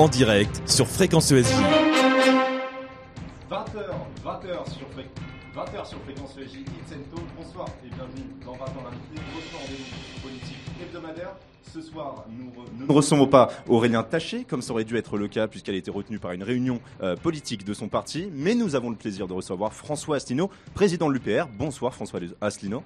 en direct sur Fréquence ESJ. 20h, 20h sur, Fré... 20h sur Fréquence. Bonsoir et bienvenue dans 20 ans l'invité, votre rendez-vous politique hebdomadaire. Ce soir, nous ne recevons pas Aurélien Taché, comme ça aurait dû être le cas puisqu'elle a été retenue par une réunion euh, politique de son parti, mais nous avons le plaisir de recevoir François Asselineau, président de l'UPR. Bonsoir François Asselineau.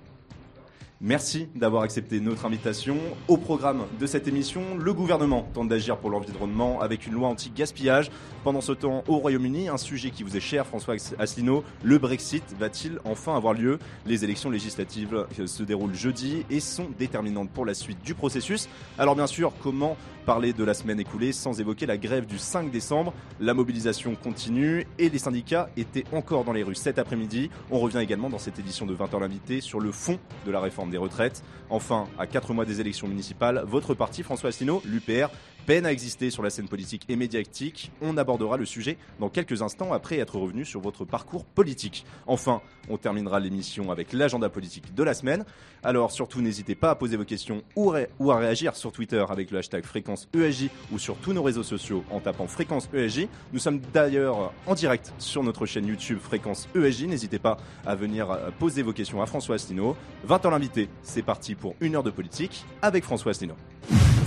Merci d'avoir accepté notre invitation. Au programme de cette émission, le gouvernement tente d'agir pour l'environnement avec une loi anti-gaspillage. Pendant ce temps, au Royaume-Uni, un sujet qui vous est cher, François Asselineau, le Brexit va-t-il enfin avoir lieu? Les élections législatives euh, se déroulent jeudi et sont déterminantes pour la suite du processus. Alors bien sûr, comment parler de la semaine écoulée sans évoquer la grève du 5 décembre? La mobilisation continue et les syndicats étaient encore dans les rues cet après-midi. On revient également dans cette édition de 20h l'invité sur le fond de la réforme des retraites. Enfin, à 4 mois des élections municipales, votre parti, François Asselineau, l'UPR, peine à exister sur la scène politique et médiatique. On abordera le sujet dans quelques instants après être revenu sur votre parcours politique. Enfin, on terminera l'émission avec l'agenda politique de la semaine. Alors surtout, n'hésitez pas à poser vos questions ou, à réagir sur Twitter avec le hashtag fréquence ESJ ou sur tous nos réseaux sociaux en tapant fréquence ESJ. Nous sommes d'ailleurs en direct sur notre chaîne YouTube fréquence ESJ. N'hésitez pas à venir euh, poser vos questions à François Asselineau. 20 ans l'invité, c'est parti pour une heure de politique avec François Asselineau.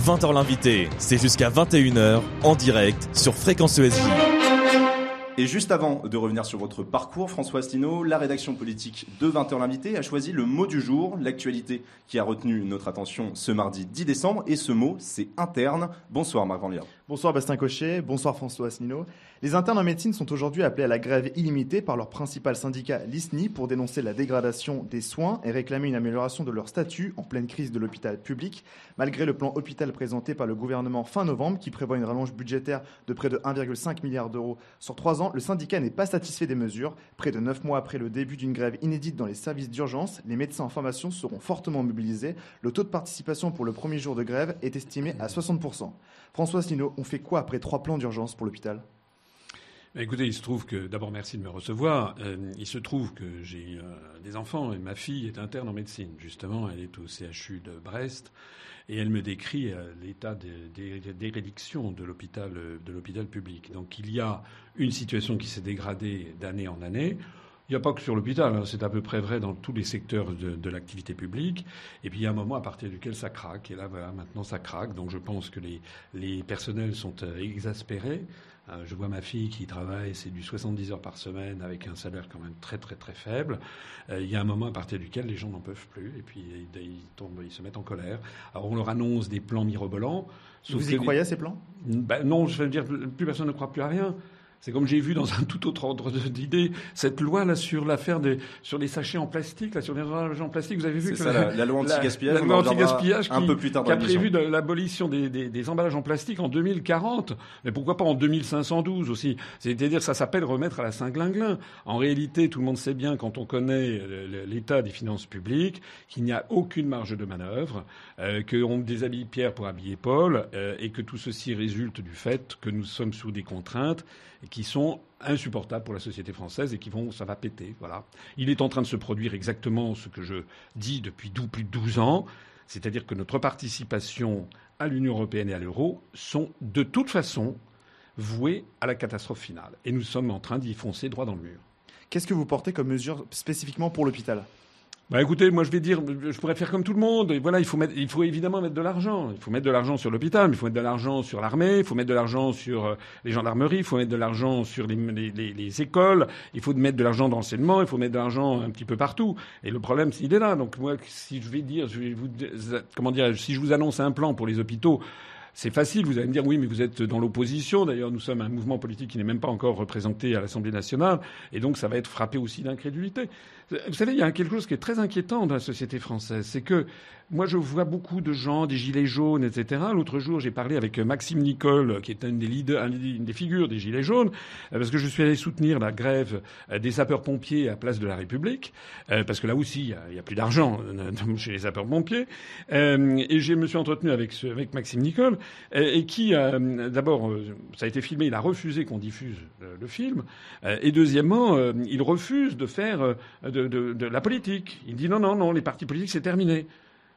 20h l'invité, c'est jusqu'à 21h en direct sur Fréquence ESJ. Et juste avant de revenir sur votre parcours, François Asselineau, la rédaction politique de 20h l'invité a choisi le mot du jour, l'actualité qui a retenu notre attention ce mardi 10 décembre. Et ce mot, c'est interne. Bonsoir Marc Vanlier. Bonsoir Bastien Cochet, bonsoir François Asselineau. Les internes en médecine sont aujourd'hui appelés à la grève illimitée par leur principal syndicat, l'ISNI, pour dénoncer la dégradation des soins et réclamer une amélioration de leur statut en pleine crise de l'hôpital public, malgré le plan hôpital présenté par le gouvernement fin novembre qui prévoit une rallonge budgétaire de près de 1,5 milliard d'euros sur trois ans. Le syndicat n'est pas satisfait des mesures. Près de neuf mois après le début d'une grève inédite dans les services d'urgence, les médecins en formation seront fortement mobilisés. Le taux de participation pour le premier jour de grève est estimé à 60%. François Asselineau, on fait quoi après trois plans d'urgence pour l'hôpital? Écoutez, il se trouve que, d'abord merci de me recevoir, Euh, il se trouve que j'ai euh, des enfants et ma fille est interne en médecine, justement, elle est au CHU de Brest et elle me décrit euh, l'état d'érédiction de de l'hôpital public. Donc il y a une situation qui s'est dégradée d'année en année. Il n'y a pas que sur l'hôpital, hein, c'est à peu près vrai dans tous les secteurs de, de l'activité publique. Et puis il y a un moment à partir duquel ça craque. Et là, voilà, maintenant ça craque. Donc je pense que les, les personnels sont euh, exaspérés. Euh, je vois ma fille qui travaille, c'est du 70 heures par semaine avec un salaire quand même très très très faible. Euh, il y a un moment à partir duquel les gens n'en peuvent plus et puis ils, ils tombent, ils se mettent en colère. Alors on leur annonce des plans mirobolants. sauf Vous y que- croyez à ces plans? Ben non, je veux dire, plus personne ne croit plus à rien. C'est comme j'ai vu dans un tout autre ordre d'idées cette loi là sur l'affaire des sur les sachets en plastique là sur les emballages en plastique. Vous avez vu que ça, la, la loi anti-gaspillage. la loi anti-gaspillage un qui- peu plus tard qui a prévu de l'abolition des, des- des emballages en plastique en 2040. Mais pourquoi pas en 2512 aussi? C'est-à-dire que ça s'appelle remettre à la Saint-Glinglin. En réalité, tout le monde sait bien, quand on connaît euh, l'état des finances publiques, qu'il n'y a aucune marge de manœuvre, euh, qu'on déshabille Pierre pour habiller Paul, euh, et que tout ceci résulte du fait que nous sommes sous des contraintes qui sont insupportables pour la société française et qui vont, ça va péter. Voilà. Il est en train de se produire exactement ce que je dis depuis plus de 12 ans, c'est-à-dire que notre participation à l'Union européenne et à l'euro sont de toute façon vouées à la catastrophe finale. Et nous sommes en train d'y foncer droit dans le mur. Qu'est-ce que vous portez comme mesure spécifiquement pour l'hôpital? Bah écoutez, moi je vais dire, je pourrais faire comme tout le monde. Et voilà, il faut mettre, il faut évidemment mettre de l'argent. Il faut mettre de l'argent sur l'hôpital, mais il faut mettre de l'argent sur l'armée, il faut mettre de l'argent sur euh, les gendarmeries, il faut mettre de l'argent sur les, les, les- les écoles, il faut mettre de l'argent dans l'enseignement, il faut mettre de l'argent un petit peu partout. Et le problème, il est là. Donc moi, si je vais dire, je vais vous, comment dire, si je vous annonce un plan pour les hôpitaux. C'est facile, vous allez me dire oui, mais vous êtes dans l'opposition. D'ailleurs, nous sommes un mouvement politique qui n'est même pas encore représenté à l'Assemblée nationale, et donc ça va être frappé aussi d'incrédulité. Vous savez, il y a quelque chose qui est très inquiétant dans la société française, c'est que moi, je vois beaucoup de gens, des gilets jaunes, etc. L'autre jour, j'ai parlé avec Maxime Nicole, qui est un des leaders, une des figures des gilets jaunes, euh, parce que je suis allé soutenir la grève euh, des sapeurs-pompiers à Place de la République, euh, parce que là aussi, il y a, plus d'argent chez les sapeurs-pompiers. Et je me suis entretenu avec, avec Maxime Nicole, et qui, d'abord, ça a été filmé, il a refusé qu'on diffuse le, film, et deuxièmement, il refuse de faire euh, de, la politique. Il dit non, non, non, les partis politiques, c'est terminé.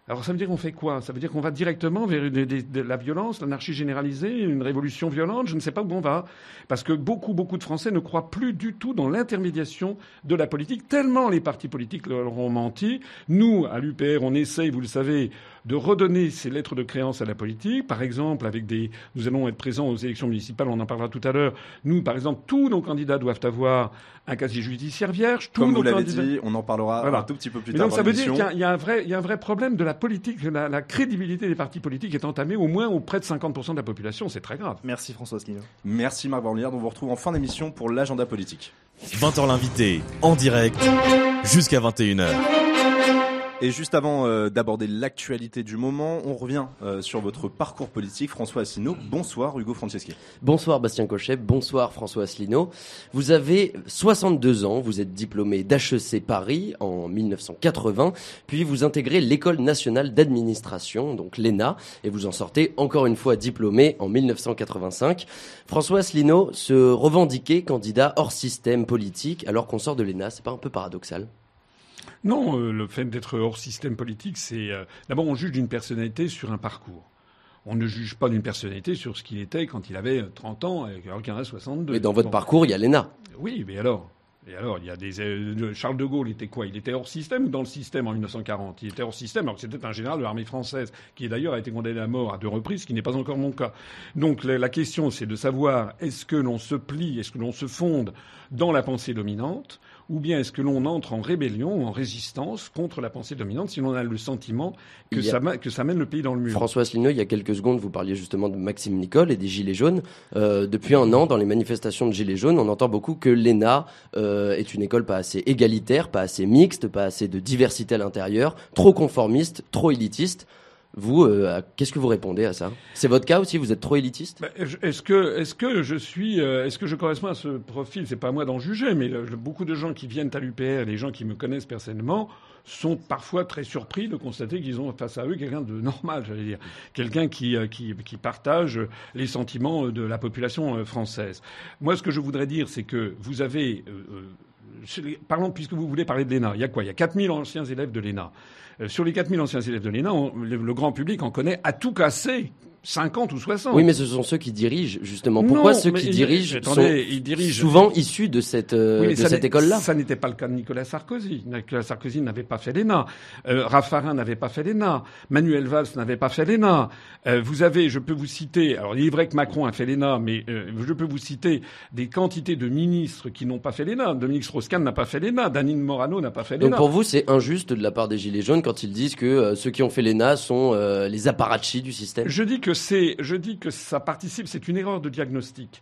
Alors ça veut dire qu'on fait quoi? Ça veut dire qu'on va directement vers de, la violence, l'anarchie généralisée, une révolution violente Je ne sais pas où on va. Parce que beaucoup, beaucoup de Français ne croient plus du tout dans l'intermédiation de la politique, tellement les partis politiques leur ont menti. Nous, à l'UPR, on essaye, vous le savez, de redonner ces lettres de créance à la politique. Par exemple, avec des, nous allons être présents aux élections municipales, on en parlera tout à l'heure. Nous, par exemple, tous nos candidats doivent avoir un casier judiciaire vierge. Tous Comme vous l'avez dit, on en parlera un tout petit peu plus tard. Donc ça veut dire qu'il y, a un vrai, il y a un vrai problème de la politique. La, la, crédibilité des partis politiques est entamée au moins auprès de 50% de la population. C'est très grave. Merci François Asselineau. Merci Marc Borliard. On vous retrouve en fin d'émission pour l'agenda politique. 20h l'invité, en direct, jusqu'à 21h. Et juste avant euh, d'aborder l'actualité du moment, on revient euh, sur votre parcours politique. François Asselineau, bonsoir Hugo Franceschi. Bonsoir Bastien Cochet, bonsoir François Asselineau. Vous avez 62 ans, vous êtes diplômé d'HEC Paris en 1980, puis vous intégrez l'École nationale d'administration, donc l'ENA, et vous en sortez encore une fois diplômé en 1985. François Asselineau se revendiquait candidat hors système politique alors qu'on sort de l'ENA, c'est pas un peu paradoxal? Non, euh, le fait d'être hors système politique, c'est euh, d'abord on juge d'une personnalité sur un parcours. On ne juge pas d'une personnalité sur ce qu'il était quand il avait 30 ans et qu'il en a 62. Mais dans votre parcours, il y a l'ENA. Oui, mais alors et alors, il y a des euh, Charles de Gaulle était quoi? Il était hors système ou dans le système en 1940 Il était hors système, alors que c'était un général de l'armée française qui d'ailleurs a été condamné à mort à deux reprises, ce qui n'est pas encore mon cas. Donc la question, c'est de savoir est-ce que l'on se plie, est-ce que l'on se fonde dans la pensée dominante ou bien est-ce que l'on entre en rébellion, en résistance contre la pensée dominante, si l'on a le sentiment que, ça, que ça mène le pays dans le mur? François Asselineau, il y a quelques secondes, vous parliez justement de Maxime Nicole et des Gilets jaunes. Euh, depuis un an, dans les manifestations de Gilets jaunes, on entend beaucoup que l'ENA euh, est une école pas assez égalitaire, pas assez mixte, pas assez de diversité à l'intérieur, trop conformiste, trop élitiste. Vous, euh, qu'est-ce que vous répondez à ça? C'est votre cas aussi Vous êtes trop élitiste? Bah, Est-ce que, est-ce que je suis, euh, est-ce que je corresponds à ce profil? C'est pas à moi d'en juger, mais beaucoup de gens qui viennent à l'UPR, les gens qui me connaissent personnellement, sont parfois très surpris de constater qu'ils ont face à eux quelqu'un de normal, j'allais dire, quelqu'un qui, euh, qui, partage les sentiments de la population française. Moi, ce que je voudrais dire, c'est que vous avez parlons, puisque vous voulez parler de l'ENA, il y a quoi? Il y a 4000 anciens élèves de l'ENA. Euh, sur les 4000 anciens élèves de l'ENA, le, grand public en connaît à tout casser 50 ou 60. Oui, mais ce sont ceux qui dirigent, justement. Pourquoi ceux qui dirigent sont souvent issus de cette, euh, cette école-là? Ça n'était pas le cas de Nicolas Sarkozy. Nicolas Sarkozy n'avait pas fait l'ENA. Euh, Raffarin n'avait pas fait l'ENA. Manuel Valls n'avait pas fait l'ENA. Euh, vous avez, je peux vous citer, alors il est vrai que Macron a fait l'ENA, mais je peux vous citer des quantités de ministres qui n'ont pas fait l'ENA. Dominique Strauss-Kahn n'a pas fait l'ENA. Danine Morano n'a pas fait l'ENA. Donc pour vous, c'est injuste de la part des Gilets jaunes quand ils disent que ceux qui ont fait l'ENA sont les apparatchis du système Je dis que c'est, je dis que ça participe, c'est une erreur de diagnostic.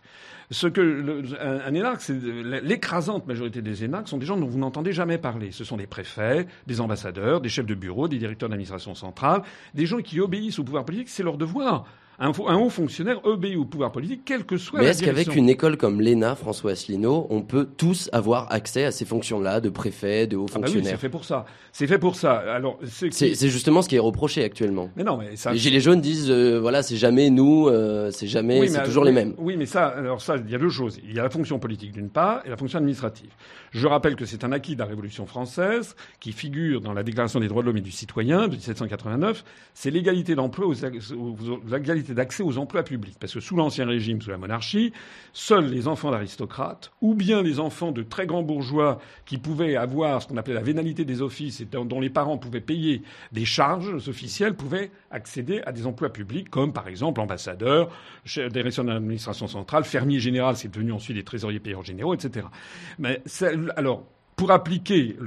Ce que un, énarque, c'est l'écrasante majorité des énarques sont des gens dont vous n'entendez jamais parler. Ce sont des préfets, des ambassadeurs, des chefs de bureau, des directeurs d'administration centrale, des gens qui obéissent au pouvoir politique, c'est leur devoir un, haut fonctionnaire obéit au pouvoir politique, quelle que soit Mais est-ce qu'avec une école comme l'ENA, François Asselineau, on peut tous avoir accès à ces fonctions-là, de préfet, de haut ah bah fonctionnaire oui, c'est fait pour ça. C'est fait pour ça. Alors, c'est justement ce qui est reproché actuellement. Mais non, mais ça... Les Gilets jaunes disent, euh, voilà, c'est jamais nous, euh, c'est jamais, c'est toujours les mêmes. Oui, mais ça, alors ça, il y a deux choses. Il y a la fonction politique d'une part et la fonction administrative. Je rappelle que c'est un acquis de la Révolution française qui figure dans la Déclaration des droits de l'homme et du citoyen de 1789. C'est l'égalité d'emploi aux, l'égalité d'accès aux emplois publics. Parce que sous l'Ancien Régime, sous la monarchie, seuls les enfants d'aristocrates, ou bien les enfants de très grands bourgeois qui pouvaient avoir ce qu'on appelait la vénalité des offices et dont les parents pouvaient payer des charges officielles, pouvaient accéder à des emplois publics, comme par exemple ambassadeur, direction de l'administration centrale, fermier général, c'est devenu ensuite des trésoriers payeurs généraux, etc. Mais alors, pour appliquer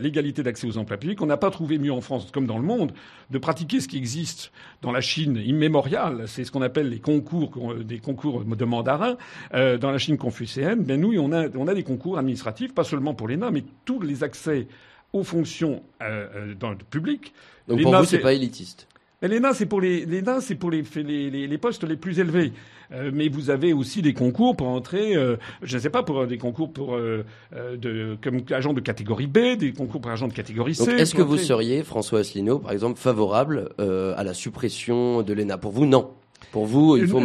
l'égalité d'accès aux emplois publics, on n'a pas trouvé mieux en France, comme dans le monde, de pratiquer ce qui existe dans la Chine immémoriale. C'est ce qu'on appelle les concours, des concours de mandarin euh, dans la Chine confucéenne. Ben nous, on a, on a des concours administratifs, pas seulement pour l'ENA, mais tous les accès aux fonctions euh, euh, dans le public. Donc pour vous, c'est pas élitiste. L'ENA, c'est pour les, c'est pour les, les, postes les plus élevés. Euh, mais vous avez aussi des concours pour entrer, euh, je ne sais pas, pour des concours pour euh, de, comme agent de catégorie B, des concours pour agent de catégorie C. Est-ce que vous seriez, François Asselineau, par exemple, favorable à la suppression de l'ENA Pour vous, non. Pour vous, il faut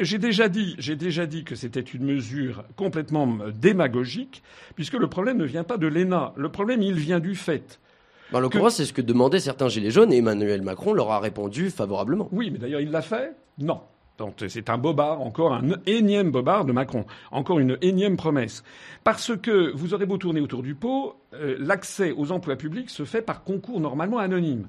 J'ai déjà dit, j'ai déjà dit que c'était une mesure complètement démagogique, puisque le problème ne vient pas de l'ENA. Le problème, il vient du fait En l'occurrence, c'est ce que demandaient certains Gilets jaunes et Emmanuel Macron leur a répondu favorablement. Oui, mais d'ailleurs, il l'a fait? Non. C'est un bobard, encore un énième bobard de Macron, encore une énième promesse. Parce que vous aurez beau tourner autour du pot, euh, l'accès aux emplois publics se fait par concours normalement anonyme.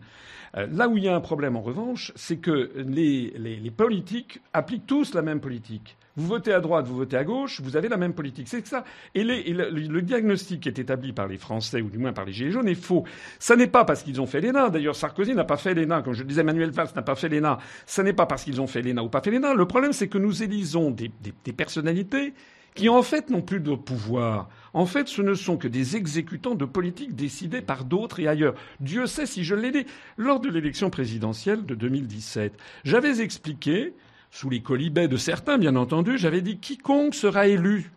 Euh, là où il y a un problème en revanche, c'est que les, les, politiques appliquent tous la même politique. Vous votez à droite, vous votez à gauche, vous avez la même politique. C'est ça. Et, le, diagnostic qui est établi par les Français, ou du moins par les Gilets jaunes, est faux. Ça n'est pas parce qu'ils ont fait l'ENA. D'ailleurs, Sarkozy n'a pas fait l'ENA. Comme je le disais, Manuel Valls n'a pas fait l'ENA. Ça n'est pas parce qu'ils ont fait l'ENA ou pas fait l'ENA. Le problème, c'est que nous élisons des, des personnalités qui en fait n'ont plus de pouvoir. En fait, ce ne sont que des exécutants de politiques décidées par d'autres et ailleurs. Dieu sait si je l'ai dit. Lors de l'élection présidentielle de 2017, j'avais expliqué sous les colibets de certains, bien entendu, j'avais dit quiconque sera élu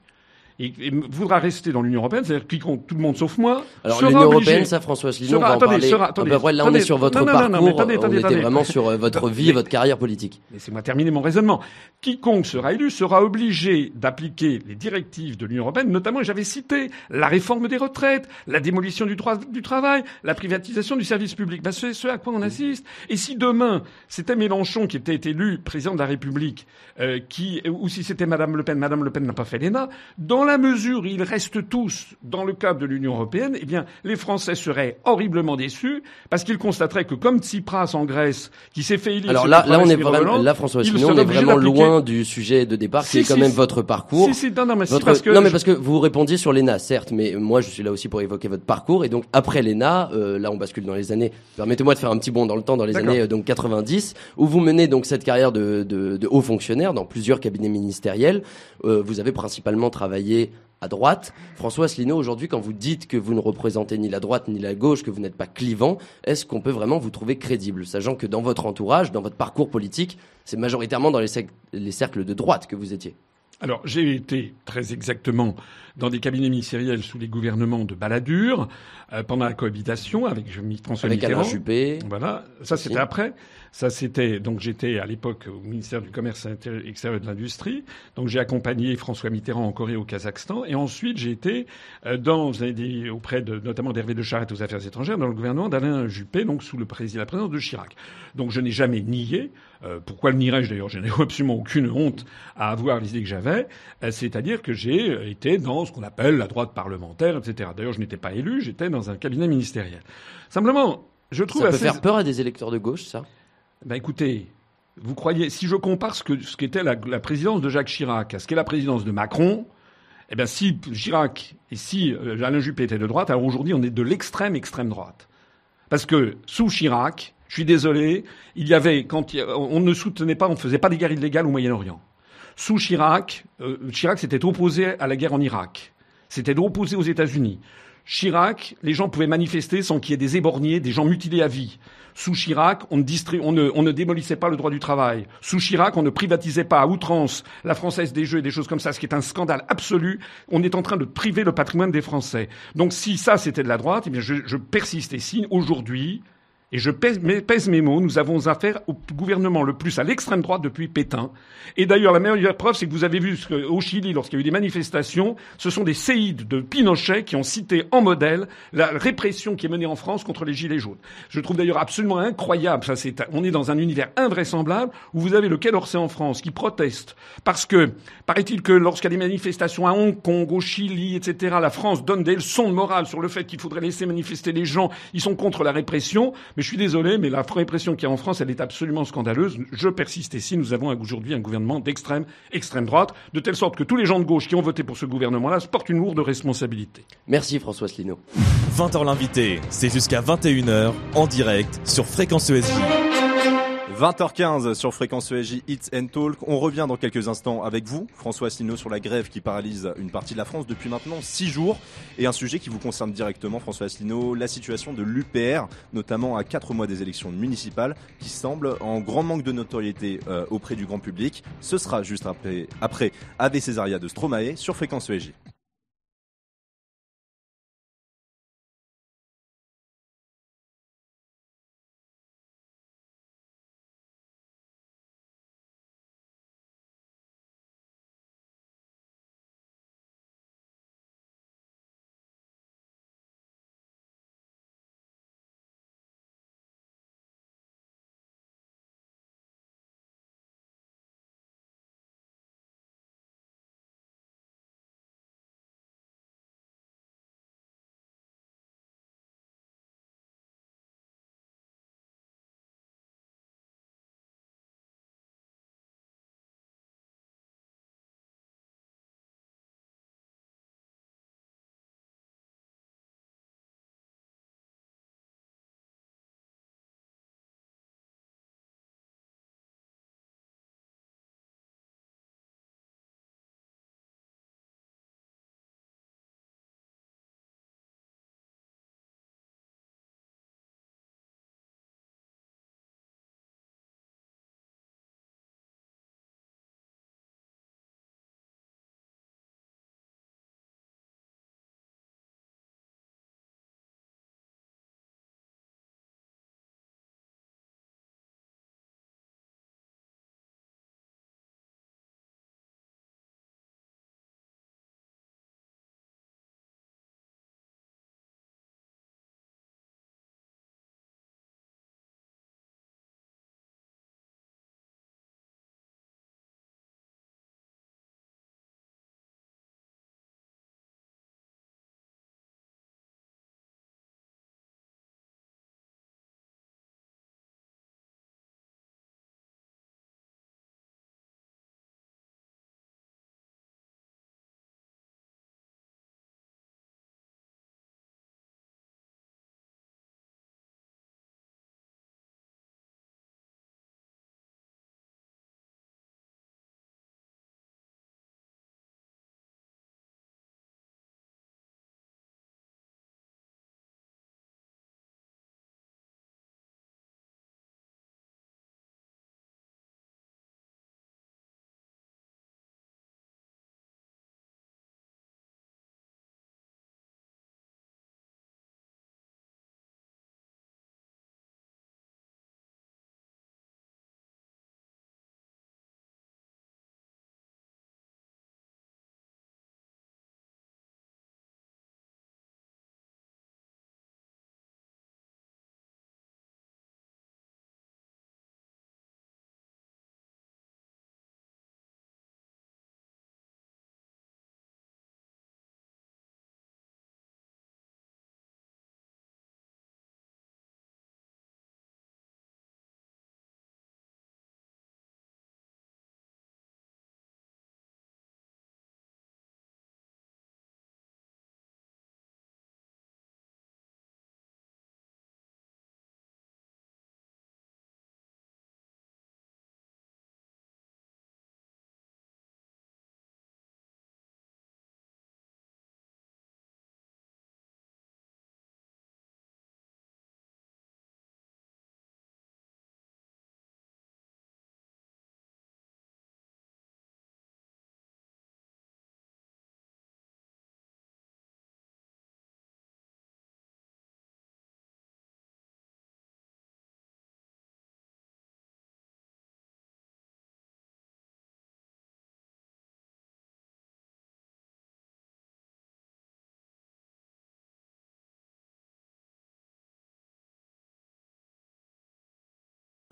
et, et, voudra rester dans l'Union européenne, c'est-à-dire quiconque, tout le monde sauf moi. Alors l'Union européenne, ça, François Asselineau, on va en attendez, parler. Sera, attendez, après, là, on attendez, est sur votre non, parcours. Non, non, mais attendez, on était vraiment sur euh, votre vie et votre carrière politique. Laissez-moi terminer mon raisonnement. Quiconque sera élu sera obligé d'appliquer les directives de l'Union européenne, notamment, j'avais cité la réforme des retraites, la démolition du droit du travail, la privatisation du service public. Ben, c'est ce à quoi on assiste. Et si demain c'était Mélenchon qui était élu président de la République, euh, qui, ou si c'était Madame Le Pen, Madame Le Pen n'a pas fait l'ENA, dans la mesure où il restent tous dans le cadre de l'Union européenne, eh bien, les Français seraient horriblement déçus parce qu'ils constateraient que comme Tsipras en Grèce, qui s'est fait élire. Alors là, là, on est vraiment, là, François Asselineau, on est vraiment loin du sujet de départ, qui est quand même votre parcours. Non, non, mais votre... parce que non, mais parce que vous répondiez sur l'ENA, certes, mais moi, je suis là aussi pour évoquer votre parcours. Et donc, après l'ENA, euh, là, on bascule dans les années. Permettez-moi de faire un petit bond dans le temps, dans les années euh, donc 90, où vous menez donc cette carrière de, de, de haut fonctionnaire dans plusieurs cabinets ministériels. Euh, vous avez principalement travaillé à droite. François Asselineau, aujourd'hui, quand vous dites que vous ne représentez ni la droite ni la gauche, que vous n'êtes pas clivant, est-ce qu'on peut vraiment vous trouver crédible, sachant que dans votre entourage, dans votre parcours politique, c'est majoritairement dans les, les cercles de droite que vous étiez? Alors, j'ai été très exactement dans des cabinets ministériels sous les gouvernements de Balladur, euh, pendant la cohabitation avec François avec Mitterrand. Alain Juppé. Voilà. Ça, c'était après. Ça, c'était, donc j'étais à l'époque au ministère du Commerce extérieur et de l'Industrie. Donc j'ai accompagné François Mitterrand en Corée, au Kazakhstan. Et ensuite, j'ai été euh, dans, des, auprès de, notamment d'Hervé de Charette aux Affaires étrangères, dans le gouvernement d'Alain Juppé, donc sous le président, la présidence de Chirac. Donc je n'ai jamais nié, euh, pourquoi le nierais-je d'ailleurs? Je n'ai absolument aucune honte à avoir l'idée que j'avais. Euh, c'est-à-dire que j'ai été dans ce qu'on appelle la droite parlementaire, etc. D'ailleurs, je n'étais pas élu, j'étais dans un cabinet ministériel. Simplement, je trouve ça assez... peut faire peur à des électeurs de gauche, ça? Ben écoutez, vous croyez, si je compare ce que ce qu'était la, présidence de Jacques Chirac à ce qu'est la présidence de Macron, eh bien si Chirac et si euh, Alain Juppé étaient de droite, alors aujourd'hui on est de l'extrême extrême droite. Parce que sous Chirac, je suis désolé, il y avait quand on ne soutenait pas, on ne faisait pas des guerres illégales au Moyen-Orient. Sous Chirac, euh, Chirac s'était opposé à la guerre en Irak. C'était opposé aux États-Unis. Chirac, les gens pouvaient manifester sans qu'il y ait des éborgnés, des gens mutilés à vie. Sous Chirac, on ne, démolissait pas le droit du travail. Sous Chirac, on ne privatisait pas à outrance la Française des Jeux et des choses comme ça, ce qui est un scandale absolu. On est en train de priver le patrimoine des Français. Donc si ça, c'était de la droite, eh bien je persiste et signe aujourd'hui, et je pèse, mes mots, nous avons affaire au gouvernement le plus à l'extrême droite depuis Pétain. Et d'ailleurs, la meilleure preuve, c'est que vous avez vu au Chili, lorsqu'il y a eu des manifestations, ce sont des séides de Pinochet qui ont cité en modèle la répression qui est menée en France contre les Gilets jaunes. Je trouve d'ailleurs absolument incroyable, ça on est dans un univers invraisemblable, où vous avez le Quai d'Orsay en France qui proteste parce que, paraît-il que lorsqu'il y a des manifestations à Hong Kong, au Chili, etc., la France donne des leçons de morale sur le fait qu'il faudrait laisser manifester les gens, ils sont contre la répression, mais je suis désolé, mais la répression qu'il y a en France, elle est absolument scandaleuse. Je persiste ici. Nous avons aujourd'hui un gouvernement d'extrême, extrême droite, de telle sorte que tous les gens de gauche qui ont voté pour ce gouvernement-là se portent une lourde responsabilité. Merci François Asselineau. 20h l'invité, c'est jusqu'à 21h en direct sur Fréquence ESJ. 20h15 sur Fréquence ESJ Hits and Talk. On revient dans quelques instants avec vous, François Asselineau, sur la grève qui paralyse une partie de la France depuis maintenant 6 jours. Et un sujet qui vous concerne directement, François Asselineau, la situation de l'UPR, notamment à 4 mois des élections municipales, qui semble en grand manque de notoriété euh, auprès du grand public. Ce sera juste après, après Ave Césaria de Stromae sur Fréquence ESJ.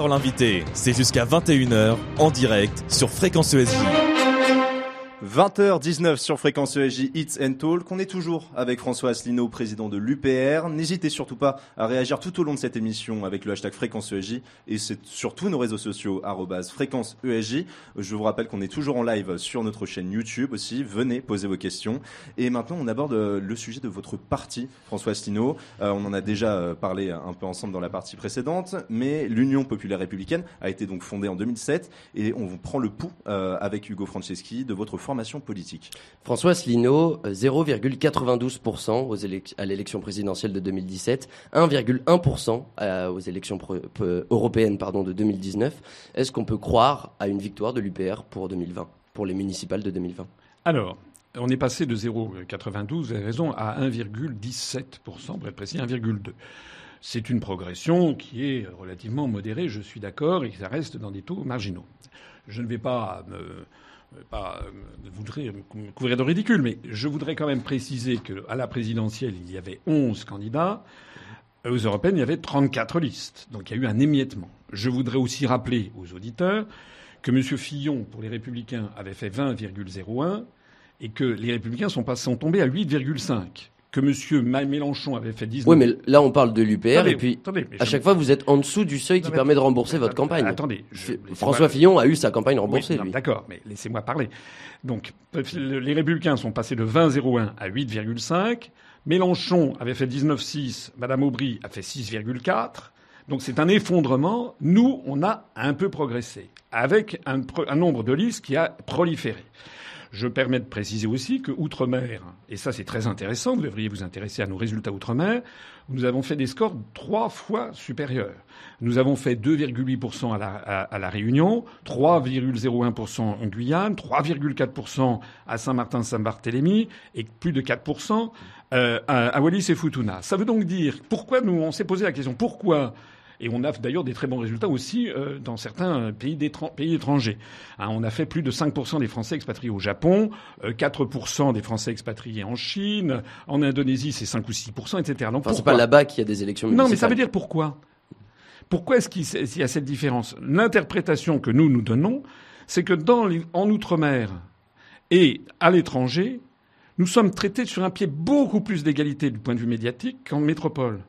L'invité, c'est jusqu'à 21h en direct sur Fréquence ESJ. 20h19 sur Fréquence ESJ Hits and Talk. On est toujours avec François Asselineau, président de l'UPR. N'hésitez surtout pas à réagir tout au long de cette émission avec le hashtag Fréquence ESJ et c'est sur tous nos réseaux sociaux Fréquence ESJ. Je vous rappelle qu'on est toujours en live sur notre chaîne YouTube aussi. Venez poser vos questions. Et maintenant, on aborde euh, le sujet de votre parti, François Asselineau. Euh, on en a déjà euh, parlé un peu ensemble dans la partie précédente, mais l'Union populaire républicaine a été donc fondée en 2007 et on prend le pouls avec Hugo Franceschi de votre formation politique. François Asselineau, 0,92% à l'élection présidentielle de 2017, 1,1% aux élections européennes pardon, de 2019. Est-ce qu'on peut croire à une victoire de l'UPR pour 2020, pour les municipales de 2020 Alors, on est passé de 0,92, vous avez raison, à 1,17%, pour être précis, 1,2%. C'est une progression qui est relativement modérée, je suis d'accord, et que ça reste dans des taux marginaux. Je ne vais pas me pas euh, voudrais me couvrir de ridicule, mais je voudrais quand même préciser qu'à la présidentielle, il y avait 11 candidats. Aux européennes, il y avait 34 listes. Donc il y a eu un émiettement. Je voudrais aussi rappeler aux auditeurs que M. Fillon, pour les Républicains, avait fait 20,01 et que les Républicains sont, pas, sont tombés à 8,5 que M. Mélenchon avait fait 19. Oui, mais là, on parle de l'UPR, et puis à chaque fois, vous êtes en dessous du seuil qui permet de rembourser votre campagne. Attendez. François Fillon a eu sa campagne remboursée. D'accord, mais laissez-moi parler. Donc, les Républicains sont passés de 20,01 à 8,5. Mélenchon avait fait 19,6. Madame Aubry a fait 6,4. Donc c'est un effondrement. Nous, on a un peu progressé, avec un, un nombre de listes qui a proliféré. Je permets de préciser aussi que Outre-mer, et ça c'est très intéressant, vous devriez vous intéresser à nos résultats Outre-mer, nous avons fait des scores trois fois supérieurs. Nous avons fait 2,8% à la, à, la Réunion, 3,01% en Guyane, 3,4% à Saint-Martin-Saint-Barthélemy et plus de 4% euh, à, à Wallis et Futuna. Ça veut donc dire pourquoi nous on s'est posé la question pourquoi et on a d'ailleurs des très bons résultats aussi euh, dans certains pays, pays étrangers. Hein, on a fait plus de 5% des Français expatriés au Japon, 4% euh, des Français expatriés en Chine, en Indonésie c'est 5 ou 6%, etc. Donc enfin, c'est pas là-bas qu'il y a des élections municipales. Non, mais ça veut dire pourquoi? Pourquoi est-ce qu'il y a cette différence? L'interprétation que nous nous donnons, c'est que dans en Outre-mer et à l'étranger, nous sommes traités sur un pied beaucoup plus d'égalité du point de vue médiatique qu'en métropole.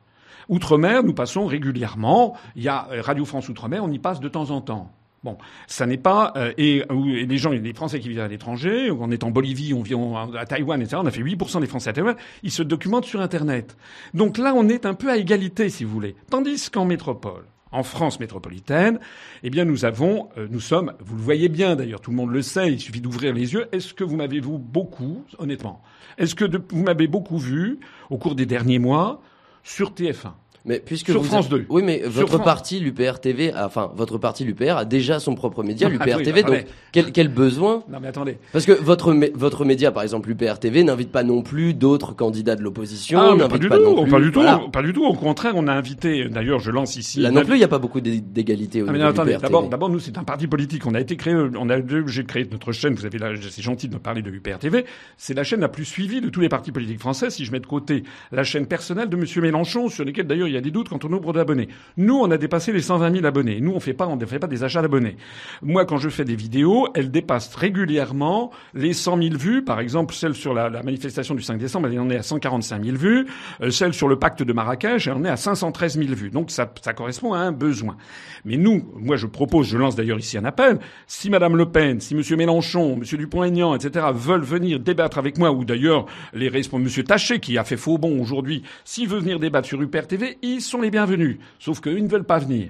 Outre-mer, nous passons régulièrement. Il y a euh, Radio France Outre-mer, on y passe de temps en temps. Bon, ça n'est pas euh, et, les gens, les Français qui vivent à l'étranger, on est en Bolivie, on vit à Taïwan, etc. On a fait 8% des Français à Taïwan. Ils se documentent sur Internet. Donc là, on est un peu à égalité, si vous voulez. Tandis qu'en métropole, en France métropolitaine, eh bien nous avons, euh, nous sommes, vous le voyez bien d'ailleurs, tout le monde le sait, il suffit d'ouvrir les yeux. Est-ce que vous m'avez vous beaucoup, honnêtement, est-ce que vous m'avez beaucoup vu au cours des derniers mois sur TF1. Mais puisque sur France 2. Oui, mais votre parti, l'UPR TV, enfin votre parti, l'UPR, a déjà son propre média, l'UPR TV. donc quel, quel, besoin Non mais attendez. Parce que votre votre média, par exemple l'UPR TV, n'invite pas non plus d'autres candidats de l'opposition. Ah, pas du tout. pas du tout. Pas du tout. Au contraire, on a invité. D'ailleurs, je lance ici. Là non plus, il n'y a pas beaucoup d'égalité au ah, mais attendez, D'abord, d'abord, nous c'est un parti politique. On a été créé. On a j'ai créé notre chaîne. Vous avez là, c'est gentil de me parler de l'UPR TV. C'est la chaîne la plus suivie de tous les partis politiques français. Si je mets de côté la chaîne personnelle de Monsieur Mélenchon, sur lesquelles d'ailleurs il y a des doutes quant au nombre d'abonnés. Nous, on a dépassé les 120 000 abonnés. Nous, on fait pas, on ne fait pas des achats d'abonnés. Moi, quand je fais des vidéos, elles dépassent régulièrement les 100 000 vues. Par exemple, celle sur la, manifestation du 5 décembre, elle en est à 145 000 vues. Euh, celle sur le pacte de Marrakech, elle en est à 513 000 vues. Donc, ça, correspond à un besoin. Mais nous, moi, je propose, je lance d'ailleurs ici un appel. Si Madame Le Pen, si Monsieur Mélenchon, Monsieur Dupont-Aignan, etc., veulent venir débattre avec moi, ou d'ailleurs les responsables, Monsieur Taché, qui a fait faux bon aujourd'hui, s'il veut venir débattre sur UPR TV, ils sont les bienvenus. Sauf qu'eux, ne veulent pas venir.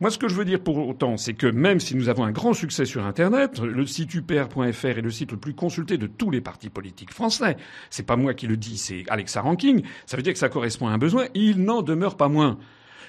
Moi, ce que je veux dire pour autant, c'est que même si nous avons un grand succès sur Internet, le site upr.fr est le site le plus consulté de tous les partis politiques français. C'est pas moi qui le dis, c'est Alexa Ranking. Ça veut dire que ça correspond à un besoin. Il n'en demeure pas moins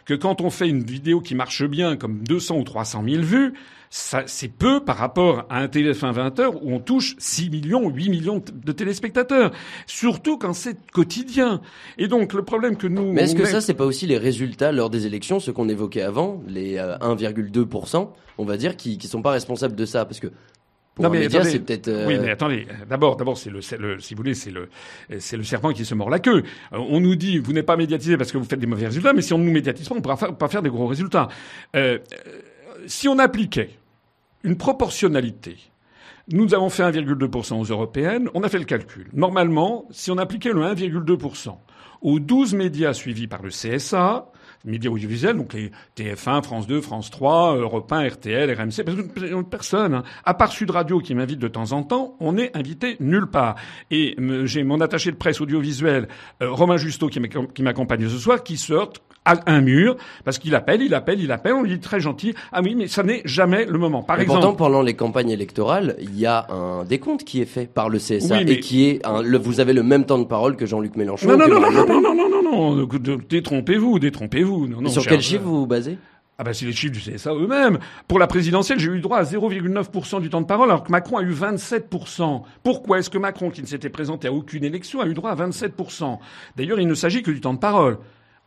que quand on fait une vidéo qui marche bien, comme 200 ou 300 000 vues, c'est peu par rapport à un TF1 20 heures où on touche 6 millions, 8 millions de téléspectateurs. Surtout quand c'est quotidien. Et donc, le problème que nous... Mais est-ce que ça, c'est pas aussi les résultats lors des élections, ce qu'on évoquait avant, les 1,2%, euh, on va dire, qui, qui sont pas responsables de ça? Parce que pour non, mais média, c'est peut-être. Euh, oui, mais attendez. D'abord, d'abord, c'est le, le, si vous voulez, c'est le, c'est le serpent qui se mord la queue. Euh, on nous dit, vous n'êtes pas médiatisé parce que vous faites des mauvais résultats, mais si on ne nous médiatise pas, on ne pourra pas faire des gros résultats. Euh, si on appliquait une proportionnalité, nous avons fait 1,2% aux européennes, on a fait le calcul. Normalement, si on appliquait le 1,2% aux 12 médias suivis par le CSA, médias audiovisuels, donc les TF1, France 2, France 3, Europe 1, RTL, RMC, personne, hein, à part Sud Radio qui m'invite de temps en temps, on n'est invité nulle part. Et j'ai mon attaché de presse audiovisuel, euh, Romain Justo, qui m'accompagne ce soir, qui sort à un mur parce qu'il appelle, il appelle, il appelle. On lui dit très gentil. Ah oui, mais ça n'est jamais le moment. Par exemple. Pourtant, pendant les campagnes électorales, il y a un décompte qui est fait par le CSA et qui est un, le, vous avez le même temps de parole que Jean-Luc Mélenchon. Non non non, non non non non non non non Détrompez-vous, détrompez-vous. Non, non, Sur quel chiffre vous vous basez? Ah ben c'est les chiffres du CSA eux-mêmes. Pour la présidentielle, j'ai eu droit à 0,9% du temps de parole, alors que Macron a eu 27%. Pourquoi est-ce que Macron, qui ne s'était présenté à aucune élection, a eu droit à 27% D'ailleurs, il ne s'agit que du temps de parole.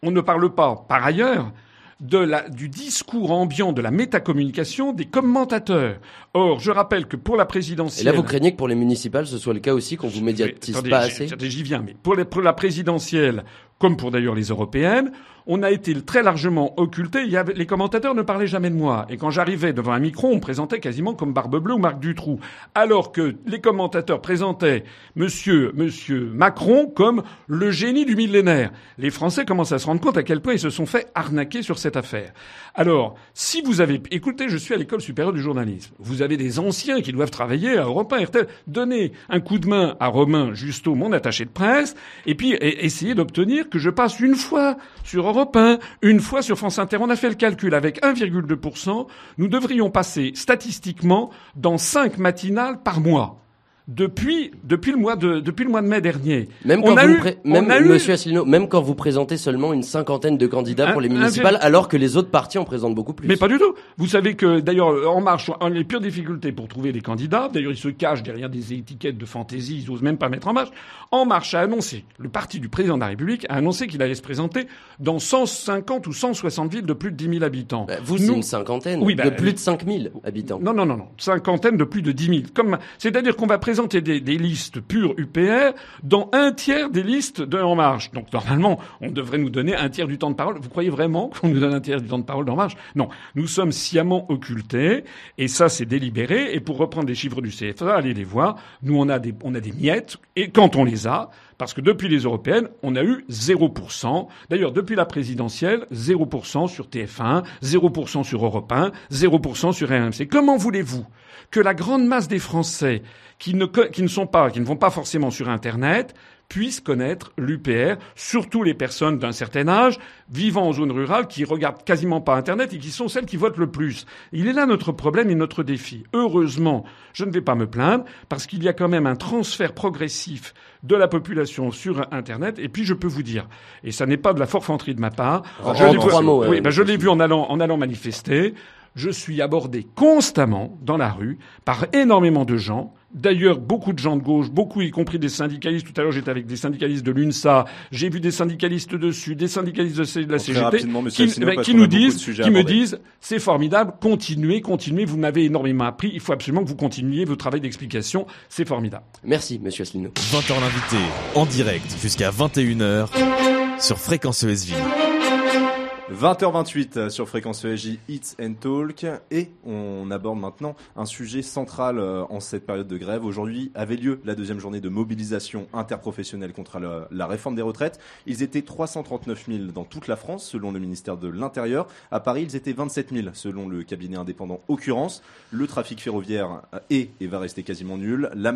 On ne parle pas, par ailleurs, de la, du discours ambiant de la métacommunication des commentateurs. Or, je rappelle que pour la présidentielle... Et là, vous craignez que pour les municipales, ce soit le cas aussi, qu'on vous médiatise pas assez J'y viens, mais pour, pour la présidentielle, comme pour d'ailleurs les européennes, on a été très largement occulté. Les commentateurs ne parlaient jamais de moi. Et quand j'arrivais devant un micro, on me présentait quasiment comme Barbe Bleue ou Marc Dutroux. Alors que les commentateurs présentaient monsieur, monsieur Macron comme le génie du millénaire. Les Français commencent à se rendre compte à quel point ils se sont fait arnaquer sur cette affaire. Alors, si vous avez, écoutez, je suis à l'école supérieure du journalisme. Vous avez des anciens qui doivent travailler à Europe 1, RTL. Donnez un coup de main à Romain Justo, mon attaché de presse, et puis essayez d'obtenir que je passe une fois sur Europe 1, une fois sur France Inter. On a fait le calcul avec 1,2%. Nous devrions passer statistiquement dans 5 matinales par mois depuis depuis le mois de depuis le mois de mai dernier. Même quand vous même Monsieur Asselineau, même quand vous présentez seulement une cinquantaine de candidats pour les municipales, alors que les autres partis en présentent beaucoup plus. Mais pas du tout. Vous savez que d'ailleurs En Marche ont les pires difficultés pour trouver des candidats. D'ailleurs, ils se cachent derrière des étiquettes de fantaisie. Ils osent même pas mettre En Marche. En Marche a annoncé, le parti du président de la République a annoncé qu'il allait se présenter dans 150 ou 160 villes de plus de 10 000 habitants. Bah, vous, c'est une cinquantaine. Oui, de bah, plus de 5 000 habitants. Non, non, non, non. Cinquantaine de plus de 10 000. Comme, c'est-à-dire qu'on va présenter présenter des, listes pures UPR dans un tiers des listes de En Marche. Donc normalement, on devrait nous donner un tiers du temps de parole. Vous croyez vraiment qu'on nous donne un tiers du temps de parole d'En Marche? Non. Nous sommes sciemment occultés, et ça c'est délibéré. Et pour reprendre les chiffres du CFA, allez les voir. Nous on a des miettes, et quand on les a, parce que depuis les européennes, on a eu 0%. D'ailleurs, depuis la présidentielle, 0% sur TF1, 0% sur Europe 1, 0% sur RMC. Comment voulez-vous que la grande masse des Français qui ne, qui ne sont pas, qui ne vont pas forcément sur Internet, puissent connaître l'UPR, surtout les personnes d'un certain âge, vivant en zone rurale, qui regardent quasiment pas Internet et qui sont celles qui votent le plus. Il est là notre problème et notre défi. Heureusement, je ne vais pas me plaindre, parce qu'il y a quand même un transfert progressif de la population sur Internet. Et puis, je peux vous dire, et ça n'est pas de la forfanterie de ma part, je l'ai vu, oui, ben, je l'ai vu en allant, en allant manifester, je suis abordé constamment dans la rue par énormément de gens D'ailleurs, beaucoup de gens de gauche, beaucoup y compris des syndicalistes. Tout à l'heure, j'étais avec des syndicalistes de l'UNSA. J'ai vu des syndicalistes dessus, des syndicalistes de la CGT, qui, nous disent, qui me disent, c'est formidable, continuez, continuez. Vous m'avez énormément appris. Il faut absolument que vous continuiez votre travail d'explication. C'est formidable. Merci, Monsieur Asselineau. 20h l'invité, en direct jusqu'à 21h sur Fréquence ESV. 20h28 sur Fréquence ESJ Hits and Talk et on aborde maintenant un sujet central euh, en cette période de grève. Aujourd'hui avait lieu la deuxième journée de mobilisation interprofessionnelle contre la, réforme des retraites. Ils étaient 339 000 dans toute la France selon le ministère de l'Intérieur. À Paris, ils étaient 27 000 selon le cabinet indépendant Occurrence. Le trafic ferroviaire est et va rester quasiment nul. La,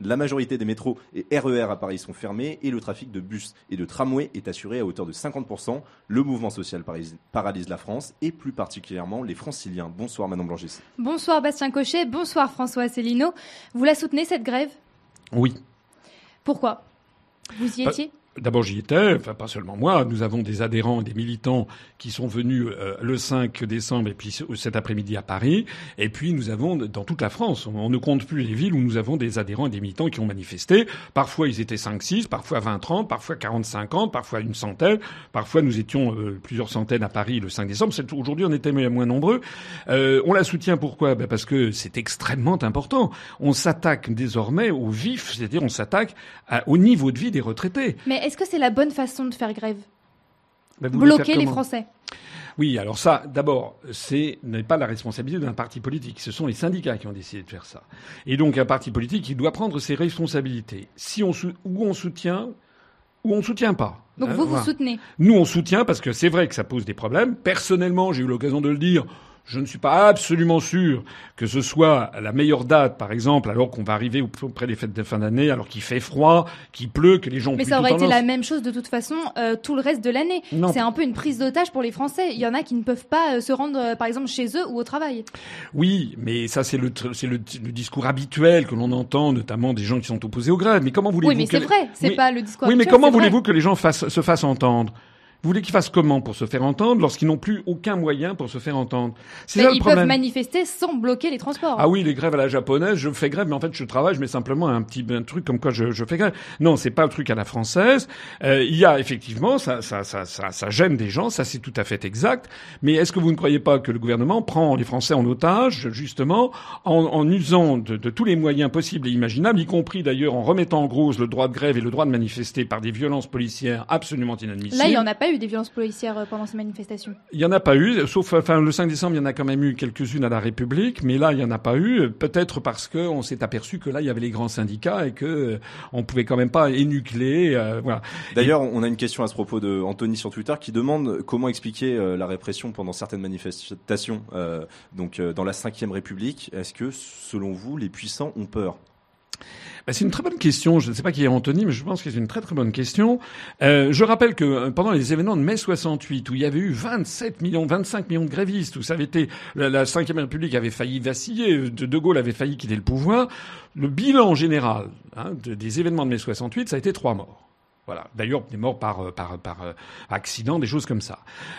la majorité des métros et RER à Paris sont fermés et le trafic de bus et de tramway est assuré à hauteur de 50%. Le mouvement social paralyse la France et plus particulièrement les franciliens. Bonsoir Manon Blangis. Bonsoir Bastien Cochet, bonsoir François Asselineau. Vous la soutenez cette grève? Oui. Pourquoi? Vous y étiez? D'abord, j'y étais, enfin pas seulement moi. Nous avons des adhérents et des militants qui sont venus euh, le 5 décembre et puis cet après-midi à Paris. Et puis nous avons dans toute la France, on, ne compte plus les villes où nous avons des adhérents et des militants qui ont manifesté. Parfois ils étaient 5-6, parfois 20-30, parfois 40-50, parfois une centaine. Parfois nous étions euh, plusieurs centaines à Paris le 5 décembre. Aujourd'hui on était moins nombreux. Euh, on la soutient pourquoi? Ben Parce que c'est extrêmement important. On s'attaque désormais au vif, c'est-à-dire on s'attaque au niveau de vie des retraités est-ce que c'est la bonne façon de faire grève? Bah, Bloquer les Français Oui, alors ça, d'abord, c'est n'est pas la responsabilité d'un parti politique. Ce sont les syndicats qui ont décidé de faire ça. Et donc, un parti politique, il doit prendre ses responsabilités. Si on ou on soutient ou on soutient pas. Donc Hein, vous, vous soutenez. Nous, on soutient parce que c'est vrai que ça pose des problèmes. Personnellement, j'ai eu l'occasion de le dire. Je ne suis pas absolument sûr que ce soit la meilleure date, par exemple, alors qu'on va arriver auprès des fêtes de fin d'année, alors qu'il fait froid, qu'il pleut, que les gens Mais ça aurait été la même chose de toute façon euh, tout le reste de l'année. C'est un peu une prise d'otage pour les Français. Il y en a qui ne peuvent pas euh, se rendre, euh, par exemple, chez eux ou au travail. Oui, mais ça c'est le c'est le, le discours habituel que l'on entend, notamment des gens qui sont opposés aux grèves. Mais comment voulez-vous Oui, mais que c'est vrai. C'est Oui. pas le discours. Oui, mais habituel, comment voulez-vous que les gens fassent, se fassent entendre? Vous voulez qu'ils fassent comment pour se faire entendre lorsqu'ils n'ont plus aucun moyen pour se faire entendre? C'est ça le ils peuvent problème. manifester sans bloquer les transports. Ah oui, les grèves à la japonaise, je fais grève, mais en fait je travaille, je mets simplement un petit un truc comme quoi je, je fais grève. Non, c'est pas le truc à la française. Euh, il y a effectivement, ça, ça, ça, ça, ça gêne des gens, ça c'est tout à fait exact. Mais est-ce que vous ne croyez pas que le gouvernement prend les Français en otage, justement, en, en usant de, de tous les moyens possibles et imaginables, y compris d'ailleurs en remettant en cause le droit de grève et le droit de manifester par des violences policières absolument inadmissibles? Là, il n'y en a pas eu des violences policières euh, pendant ces manifestations? il y en a pas eu, sauf enfin le 5 décembre, il y en a quand même eu quelques-unes à la République, mais là il y en a pas eu, peut-être parce que on s'est aperçu que là il y avait les grands syndicats et que euh, on pouvait quand même pas énucléer, euh, voilà. D'ailleurs, on a une question à ce propos de Anthony sur Twitter qui demande comment expliquer euh, la répression pendant certaines manifestations, euh, donc euh, dans la Cinquième République. Est-ce que, selon vous, les puissants ont peur? Ben, c'est une très bonne question. Je ne sais pas qui est Anthony, mais je pense que c'est une très très bonne question. Euh, je rappelle que euh, pendant les événements de mai 68, où il y avait eu 27 millions, 25 millions de grévistes, où ça avait été la, Cinquième République avait failli vaciller, de, de Gaulle avait failli quitter le pouvoir, le bilan général hein, de- des événements de mai 68, ça a été trois morts. Voilà. D'ailleurs, des morts par, euh, par, euh, accident, des choses comme ça.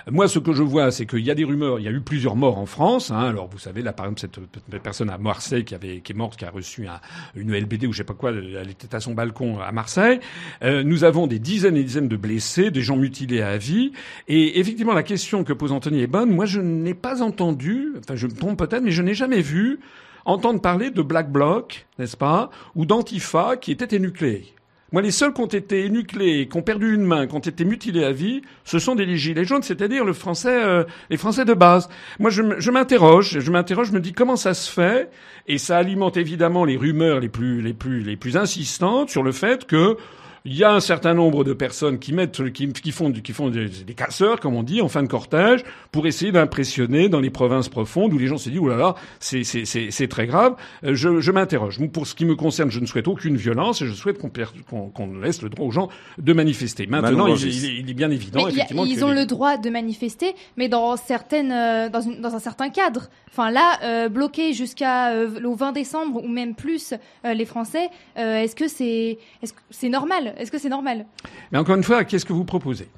Moi, ce que je vois, c'est qu'il y a des rumeurs. Il y a eu plusieurs morts en France. Hein. Alors, vous savez, là, par exemple, cette personne à Marseille qui avait, qui est morte, qui a reçu un, une LBD ou je sais pas quoi, elle était à son balcon à Marseille. Euh, nous avons des dizaines et dizaines de blessés, des gens mutilés à vie. Et effectivement, la question que pose Anthony est bonne. Moi, je n'ai pas entendu, enfin, je me trompe peut-être, mais je n'ai jamais vu entendre parler de Black Bloc, n'est-ce pas, ou d'Antifa qui étaient énucléés. Moi, les seuls qui ont été énucléés, qui ont perdu une main, qui ont été mutilés à vie, ce sont des gilets jaunes, c'est-à-dire le français, euh, les Français de base. Moi, je m'interroge, je m'interroge, je me dis comment ça se fait, et ça alimente évidemment les rumeurs les plus, les plus, les plus insistantes sur le fait que il y a un certain nombre de personnes qui mettent, qui, qui font, du- qui font des, des casseurs, comme on dit, en fin de cortège, pour essayer d'impressionner dans les provinces profondes où les gens se disent, oh là là, c'est, c'est, c'est, c'est très grave. Euh, Je, je m'interroge. Pour ce qui me concerne, je ne souhaite aucune violence et je souhaite qu'on, per- qu'on, qu'on laisse le droit aux gens de manifester. Maintenant, il, il est- il est bien évident, Mais a- ils que ont les- le droit de manifester, mais dans certaines, euh, dans, une- dans un certain cadre. Enfin là, euh, bloquer jusqu'à euh, le 20 décembre ou même plus euh, les Français, euh, est-ce que c'est, est-ce que c'est normal? Est-ce que c'est normal? Mais encore une fois, qu'est-ce que vous proposez?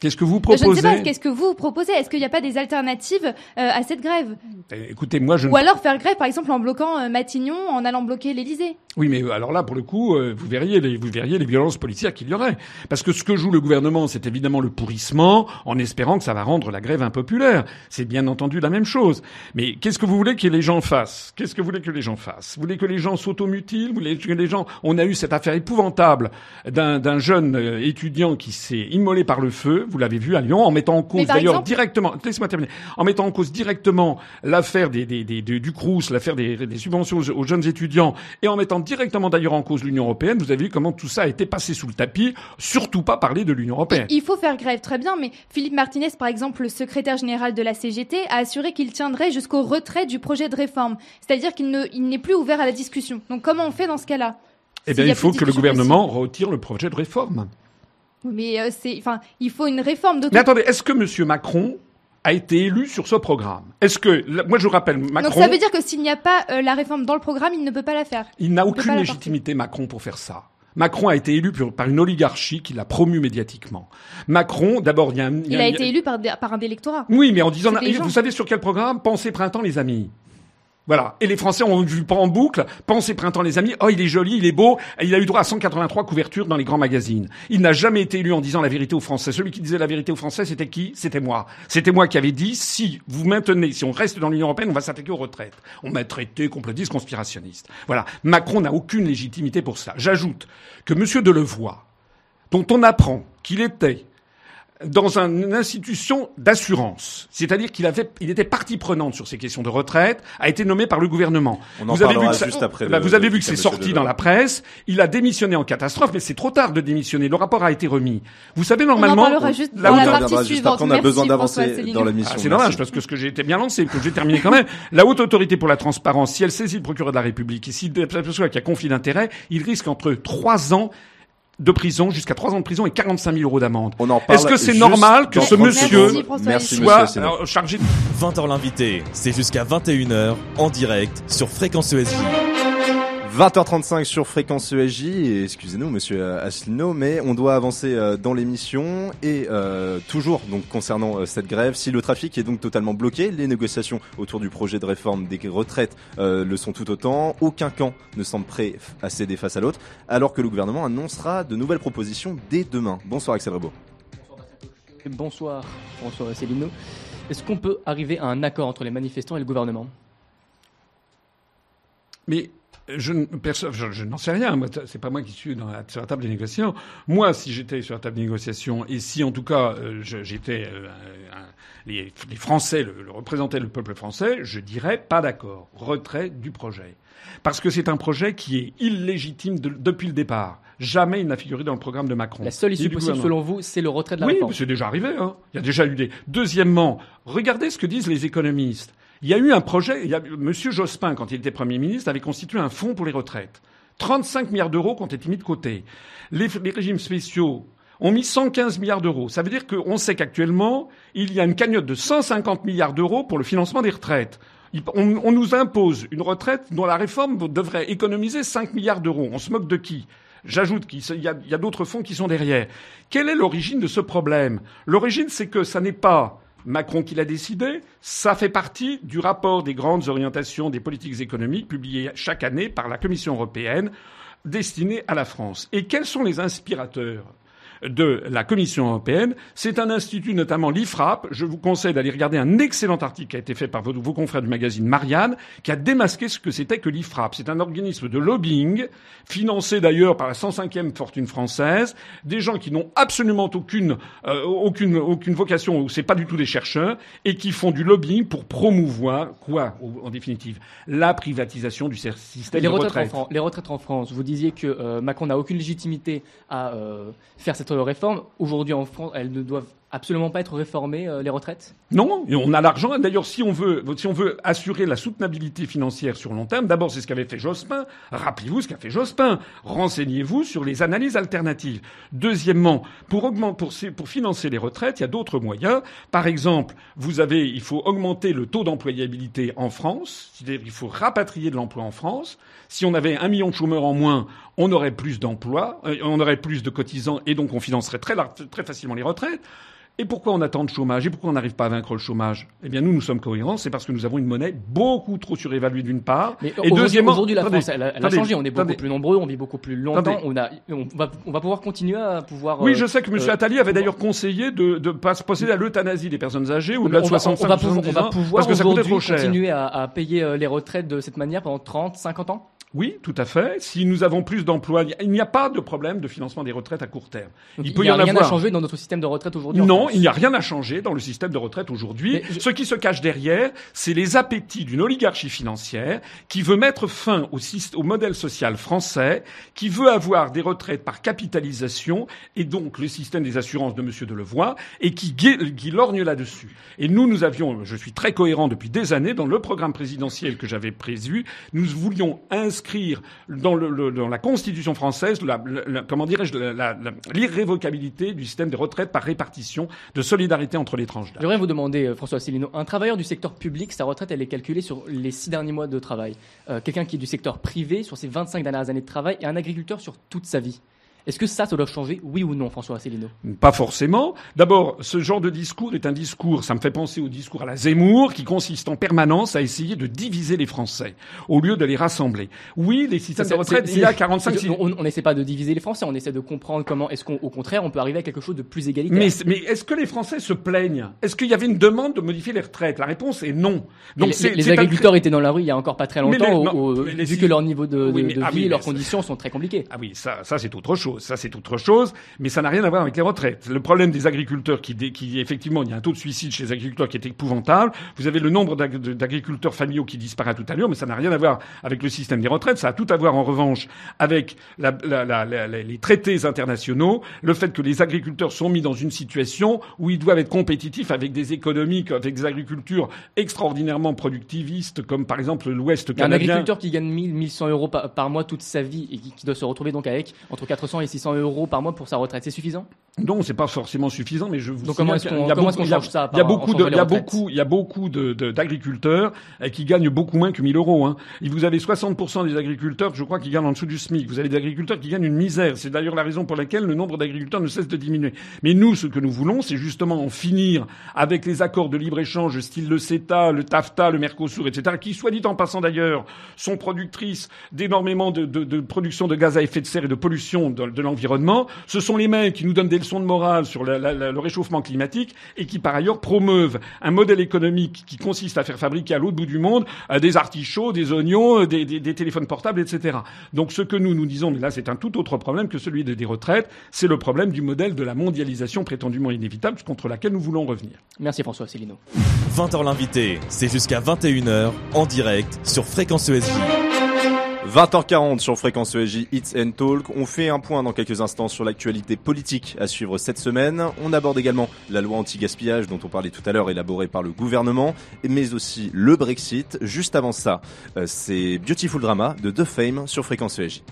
Qu'est-ce que vous Je ne sais proposez? pas. Qu'est-ce que vous proposez? Est-ce qu'il n'y a pas des alternatives euh, à cette grève? Eh, Écoutez, moi, je ne Ou alors faire grève, par exemple, en bloquant euh, Matignon, en allant bloquer l'Élysée Oui, mais alors là, pour le coup, euh, vous verriez les, vous verriez les violences policières qu'il y aurait. Parce que ce que joue le gouvernement, c'est évidemment le pourrissement, en espérant que ça va rendre la grève impopulaire. C'est bien entendu la même chose. Mais qu'est-ce que vous voulez que les gens fassent? Qu'est-ce que vous voulez que les gens fassent? Vous voulez que les gens s'automutilent? Vous voulez que les gens... On a eu cette affaire épouvantable d'un d'un jeune euh, étudiant qui s'est immolé par le feu, vous l'avez vu à Lyon, en mettant en cause d'ailleurs exemple- directement... Laissez-moi terminer. En mettant en cause directement l'affaire des, des, des, du Crous, l'affaire des, subventions aux, aux jeunes étudiants, et en mettant directement d'ailleurs en cause l'Union européenne, vous avez vu comment tout ça a été passé sous le tapis, surtout pas parler de l'Union européenne. Il faut faire grève, très bien, mais Philippe Martinez, par exemple, le secrétaire général de la CGT, a assuré qu'il tiendrait jusqu'au retrait du projet de réforme. C'est-à-dire qu'il ne, il n'est plus ouvert à la discussion. Donc comment on fait dans ce cas-là Eh bien, il faut que le gouvernement retire le projet de réforme. Mais euh, c'est, enfin, il faut une réforme de. Mais attendez, est-ce que M. Macron a été élu sur ce programme? Est-ce que, là, moi je rappelle, Macron, Donc ça veut dire que s'il n'y a pas euh, la réforme dans le programme, il ne peut pas la faire. il n'a aucune légitimité, Macron, pour faire ça. Macron a été élu par une oligarchie qui l'a promu médiatiquement. Macron, d'abord, il y a un... il a- été élu par, par un électorat. Oui, mais en disant, vous savez sur quel programme? Pensez printemps, les amis. Voilà. Et les Français ont vu pas en boucle. Pensez printemps, les amis. Oh, il est joli, il est beau. Il a eu droit à 183 couvertures dans les grands magazines. Il n'a jamais été élu en disant la vérité aux Français. Celui qui disait la vérité aux Français, c'était qui? C'était moi. C'était moi qui avais dit si vous maintenez, si on reste dans l'Union européenne, on va s'attaquer aux retraites. On m'a traité complotiste, conspirationniste. Voilà. Macron n'a aucune légitimité pour ça. J'ajoute que Monsieur Delevoye, dont on apprend qu'il était dans un- une institution d'assurance, c'est-à-dire qu'il avait, il était partie prenante sur ces questions de retraite, a été nommé par le gouvernement. On en vous avez vu parlera que ça- juste après bah, le- vous avez le vu que c'est sorti Delors. dans la presse. Il a démissionné en catastrophe, mais c'est trop tard de démissionner. Le rapport a été remis. Vous savez normalement. On en parlera juste là dans où- la partie juste après, on a Merci, besoin d'avancer dans la mission. Ah, c'est Merci. dommage parce que ce que j'ai été bien lancé, que j'ai terminé quand même. La haute autorité pour la transparence, si elle saisit le procureur de la République et s'il s'aperçoit qu'il y a conflit d'intérêts, il risque entre trois ans de prison, jusqu'à trois ans de prison et 45 000 euros d'amende. On en parle Est-ce que c'est normal que ce 30 monsieur secondes. Soit euh, chargé 20h l'invité, c'est jusqu'à 21h en direct sur Fréquence ESJ. 20h35 sur Fréquence ESJ, et excusez-nous monsieur Asselineau, mais on doit avancer euh, dans l'émission et euh, toujours donc concernant euh, cette grève, si le trafic est donc totalement bloqué, les négociations autour du projet de réforme des retraites euh, le sont tout autant, aucun camp ne semble prêt à céder face à l'autre, alors que le gouvernement annoncera de nouvelles propositions dès demain. Bonsoir Axel Rebaud. Bonsoir François Asselineau. Est-ce qu'on peut arriver à un accord entre les manifestants et le gouvernement? Mais je, je, je n'en sais rien. C'est pas moi qui suis dans la- sur la table des négociations. Moi, si j'étais sur la table des négociations et si en tout cas euh, j'étais euh, les, les Français, le, le représentait le peuple français, je dirais pas d'accord, retrait du projet, parce que c'est un projet qui est illégitime de- depuis le départ. Jamais il n'a figuré dans le programme de Macron. La seule issue possible selon vous, c'est le retrait de la Oui, réforme. mais c'est déjà arrivé. Hein. Il y a déjà eu des. Deuxièmement, regardez ce que disent les économistes. Il y a eu un projet. Il. Monsieur Jospin, quand il était Premier ministre, avait constitué un fonds pour les retraites. 35 milliards d'euros qui ont été mis de côté. Les, régimes spéciaux ont mis 115 milliards d'euros. Ça veut dire qu'on sait qu'actuellement, il y a une cagnotte de 150 milliards d'euros pour le financement des retraites. On, nous impose une retraite dont la réforme devrait économiser 5 milliards d'euros. On se moque de qui? J'ajoute qu'il y a, a d'autres fonds qui sont derrière. Quelle est l'origine de ce problème? L'origine, c'est que ça n'est pas Macron qui l'a décidé, ça fait partie du rapport des grandes orientations des politiques économiques publié chaque année par la Commission européenne destiné à la France. Et quels sont les inspirateurs? De la Commission européenne. C'est un institut, notamment l'IFRAP. Je vous conseille d'aller regarder un excellent article qui a été fait par vos, vos confrères du magazine Marianne, qui a démasqué ce que c'était que l'IFRAP. C'est un organisme de lobbying, financé d'ailleurs par la 105e fortune française, des gens qui n'ont absolument aucune, euh, aucune, aucune vocation, ou c'est pas du tout des chercheurs, et qui font du lobbying pour promouvoir, quoi, en définitive La privatisation du système les de retraites, en retraite. Fran- les retraites en France, vous disiez que euh, Macron n'a aucune légitimité à euh, faire cette réforme. Aujourd'hui en France, elles ne doivent absolument pas être réformées, euh, les retraites? Non, on a l'argent. D'ailleurs, si on veut, si on veut assurer la soutenabilité financière sur long terme, d'abord c'est ce qu'avait fait Jospin. Rappelez-vous ce qu'a fait Jospin. Renseignez-vous sur les analyses alternatives. Deuxièmement, pour pour, financer les retraites, il y a d'autres moyens. Par exemple, vous avez, il faut augmenter le taux d'employabilité en France. C'est-à-dire qu'il faut rapatrier de l'emploi en France. Si on avait un million de chômeurs en moins, on aurait plus d'emplois, euh, on aurait plus de cotisants et donc on financerait très, facilement les retraites. Et pourquoi on a tant de chômage Et pourquoi on n'arrive pas à vaincre le chômage? Eh bien, nous, nous sommes cohérents. C'est parce que nous avons une monnaie beaucoup trop surévaluée d'une part. Mais et aujourd'hui, deuxièmement, aujourd'hui, la France, elle, a- elle a attendez, changé. On est beaucoup plus nombreux, on vit beaucoup plus longtemps. On, a, on, va, on va pouvoir continuer à pouvoir. Oui, euh, je sais que M. euh, Attali avait d'ailleurs conseillé de ne pas se procéder à l'euthanasie des personnes âgées ou on de la va, 65 on va pouvoir, on 70 va ans pouvoir parce que ça coûtait trop cher. continuer à, à payer euh, les retraites de cette manière pendant 30, 50 ans? Oui, tout à fait. Si nous avons plus d'emplois, il n'y a pas de problème de financement des retraites à court terme. Donc, il peut y n'y a en rien avoir. à changer dans notre système de retraite aujourd'hui Non, il n'y a rien à changer dans le système de retraite aujourd'hui. Je- Ce qui se cache derrière, c'est les appétits d'une oligarchie financière qui veut mettre fin au, au modèle social français, qui veut avoir des retraites par capitalisation et donc le système des assurances de Monsieur Delevoye et qui, qui lorgne là-dessus. Et nous, nous avions, je suis très cohérent depuis des années dans le programme présidentiel que j'avais prévu, nous voulions inscrire dans, la Constitution française, la, comment dirais-je, l'irrévocabilité du système des retraites par répartition de solidarité entre les tranches d'âge. J'aimerais vous demander, euh, François Asselineau, un travailleur du secteur public, sa retraite, elle est calculée sur les six derniers mois de travail. Euh, Quelqu'un qui est du secteur privé sur ses 25 dernières années de travail et un agriculteur sur toute sa vie. Est-ce que ça, ça doit changer, oui ou non, François Asselineau? Pas forcément. D'abord, ce genre de discours est un discours, ça me fait penser au discours à la Zemmour, qui consiste en permanence à essayer de diviser les Français, au lieu de les rassembler. Oui, les systèmes de retraite, il y a c'est- 45 c'est- On n'essaie pas de diviser les Français, on essaie de comprendre comment est-ce qu'au contraire on peut arriver à quelque chose de plus égalitaire. Mais, mais est-ce que les Français se plaignent? Est-ce qu'il y avait une demande de modifier les retraites? La réponse est non. Mais les, un agriculteurs étaient dans la rue il y a encore pas très longtemps, les- au- non, au- mais les- vu que leur niveau de, Oui, de- mais- de ah vie oui, et leurs conditions sont très compliquées. Ah oui, ça, ça c'est autre chose. Chose. Ça, c'est autre chose, mais ça n'a rien à voir avec les retraites. Le problème des agriculteurs qui, qui effectivement, il y a un taux de suicide chez les agriculteurs qui est épouvantable. Vous avez le nombre d'agriculteurs familiaux qui disparaît tout à l'heure, mais ça n'a rien à voir avec le système des retraites. Ça a tout à voir, en revanche, avec la, la, la, les traités internationaux, le fait que les agriculteurs sont mis dans une situation où ils doivent être compétitifs avec des économies, avec des agricultures extraordinairement productivistes, comme par exemple l'Ouest canadien. Un agriculteur qui gagne 1000, 1100 euros par, mois toute sa vie et qui, qui doit se retrouver donc avec entre 400 et 600 euros par mois pour sa retraite, c'est suffisant? Non, c'est pas forcément suffisant, mais je vous Donc comment est-ce qu'on change ça Il y a beaucoup de, il y a beaucoup, il y a beaucoup d'agriculteurs euh, qui gagnent beaucoup moins que 1000 euros. Hein. Et vous avez 60% des agriculteurs, je crois, qui gagnent en dessous du SMIC. Vous avez des agriculteurs qui gagnent une misère. C'est d'ailleurs la raison pour laquelle le nombre d'agriculteurs ne cesse de diminuer. Mais nous, ce que nous voulons, c'est justement en finir avec les accords de libre échange, style le CETA, le TAFTA, le Mercosur, etc., qui, soit dit en passant d'ailleurs, sont productrices d'énormément de, de, de, production de gaz à effet de serre et de pollution de, de l'environnement. Ce sont les mêmes qui nous donnent des leçons de morale sur le réchauffement climatique et qui par ailleurs promeuvent un modèle économique qui consiste à faire fabriquer à l'autre bout du monde euh, des artichauts, des oignons, euh, des, des, des, téléphones portables, etc. Donc ce que nous nous disons, mais là c'est un tout autre problème que celui des, des retraites, c'est le problème du modèle de la mondialisation prétendument inévitable contre laquelle nous voulons revenir. Merci François Célineau. 20h l'invité, c'est jusqu'à 21h en direct sur Fréquence ESJ. 20h40 sur Fréquence ESJ Hits and Talk. On fait un point dans quelques instants sur l'actualité politique à suivre cette semaine. On aborde également la loi anti-gaspillage dont on parlait tout à l'heure élaborée par le gouvernement, mais aussi le Brexit. Juste avant ça, euh, c'est Beautiful Drama de The Fame sur Fréquence ESJ.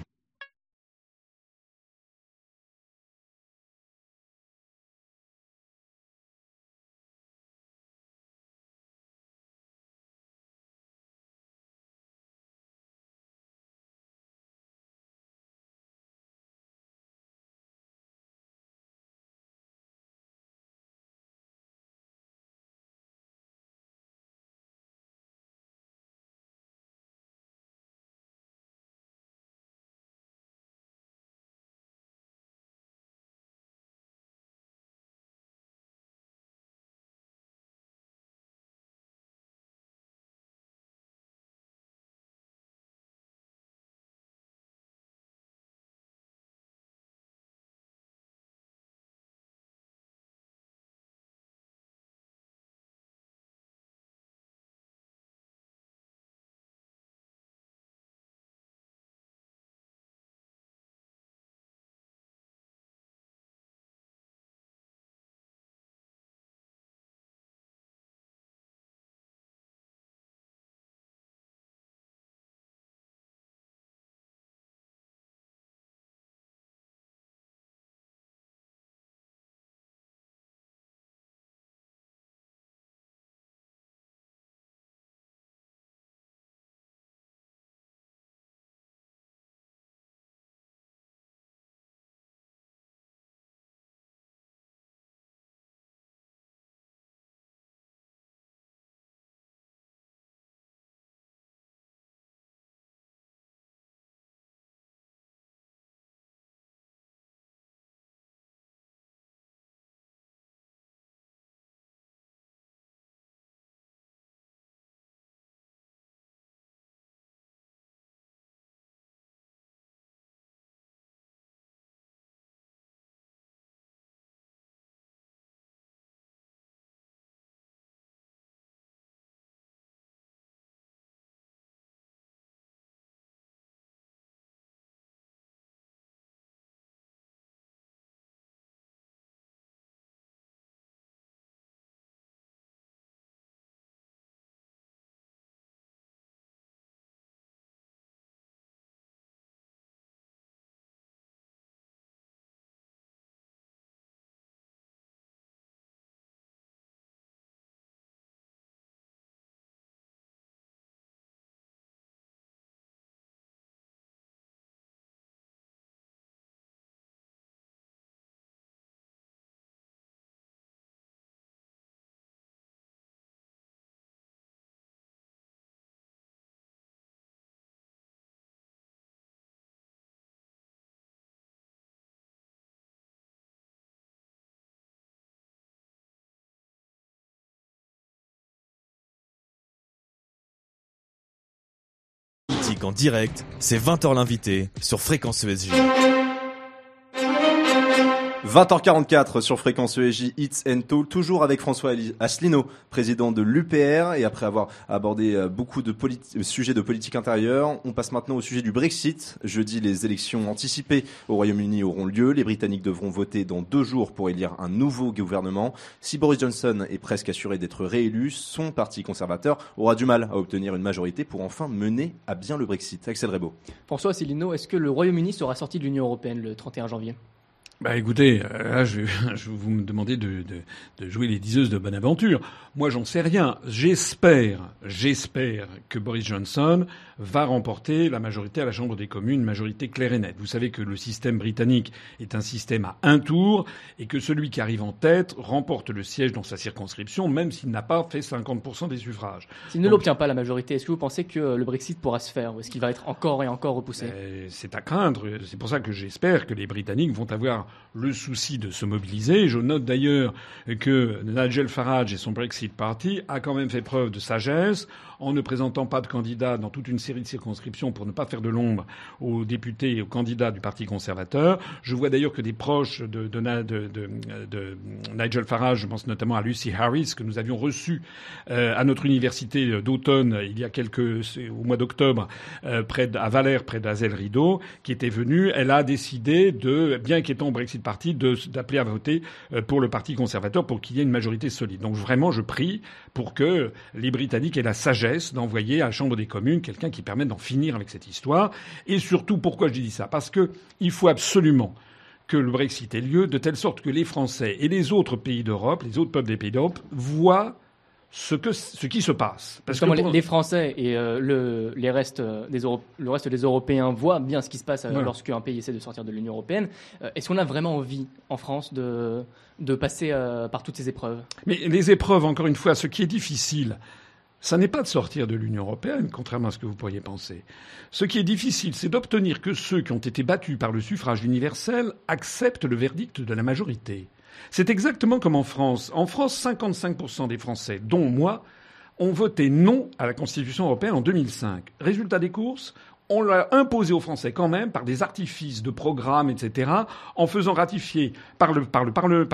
En direct, c'est 20h l'invité sur Fréquence ESJ. 20h44 sur Fréquence ESJ Hits and Talk, toujours avec François Asselineau, président de l'UPR. Et après avoir abordé euh, beaucoup de politi- sujets de politique intérieure, on passe maintenant au sujet du Brexit. Jeudi, les élections anticipées au Royaume-Uni auront lieu. Les Britanniques devront voter dans deux jours pour élire un nouveau gouvernement. Si Boris Johnson est presque assuré d'être réélu, son parti conservateur aura du mal à obtenir une majorité pour enfin mener à bien le Brexit. Axel Rebaud. François Asselineau, est-ce que le Royaume-Uni sera sorti de l'Union européenne le 31 janvier? Bah écoutez, euh, là je, vous me demandez de, de, jouer les diseuses de Bonaventure. Moi j'en sais rien. J'espère, j'espère que Boris Johnson va remporter la majorité à la Chambre des communes, une majorité claire et nette. Vous savez que le système britannique est un système à un tour et que celui qui arrive en tête remporte le siège dans sa circonscription, même s'il n'a pas fait 50% des suffrages. S'il ne l'obtient pas la majorité, est-ce que vous pensez que le Brexit pourra se faire ou est-ce qu'il va être encore et encore repoussé? Euh, C'est à craindre. C'est pour ça que j'espère que les Britanniques vont avoir le souci de se mobiliser. Je note d'ailleurs que Nigel Farage et son Brexit Party a quand même fait preuve de sagesse en ne présentant pas de candidats dans toute une série de circonscriptions pour ne pas faire de l'ombre aux députés et aux candidats du Parti conservateur. Je vois d'ailleurs que des proches de, Nigel Farage, je pense notamment à Lucy Harris, que nous avions reçue euh, à notre université d'automne il y a quelques au mois d'octobre euh, près à Valère, près d'Azel Rideau, qui était venue. Elle a décidé de, bien qu'étant au Brexit Party, d'appeler à voter euh, pour le Parti conservateur pour qu'il y ait une majorité solide. Donc vraiment, je prie pour que les Britanniques aient la sagesse d'envoyer à la Chambre des communes quelqu'un qui permette d'en finir avec cette histoire. Et surtout, pourquoi je dis ça? Parce que il faut absolument que le Brexit ait lieu de telle sorte que les Français et les autres pays d'Europe, les autres peuples des pays d'Europe, voient ce, que, ce qui se passe. Parce que pour... les Français et euh, le, les restes des Euro... le reste des Européens voient bien ce qui se passe euh, voilà. lorsqu'un pays essaie de sortir de l'Union européenne. Euh, Est-ce qu'on a vraiment envie en France de, de passer euh, par toutes ces épreuves? Mais les épreuves, encore une fois, ce qui est difficile, ça n'est pas de sortir de l'Union européenne, contrairement à ce que vous pourriez penser. Ce qui est difficile, c'est d'obtenir que ceux qui ont été battus par le suffrage universel acceptent le verdict de la majorité. C'est exactement comme en France. En France, 55% des Français, dont moi, ont voté non à la Constitution européenne en 2005. Résultat des courses, on l'a imposé aux Français quand même par des artifices de programmes, etc., en faisant ratifier par, par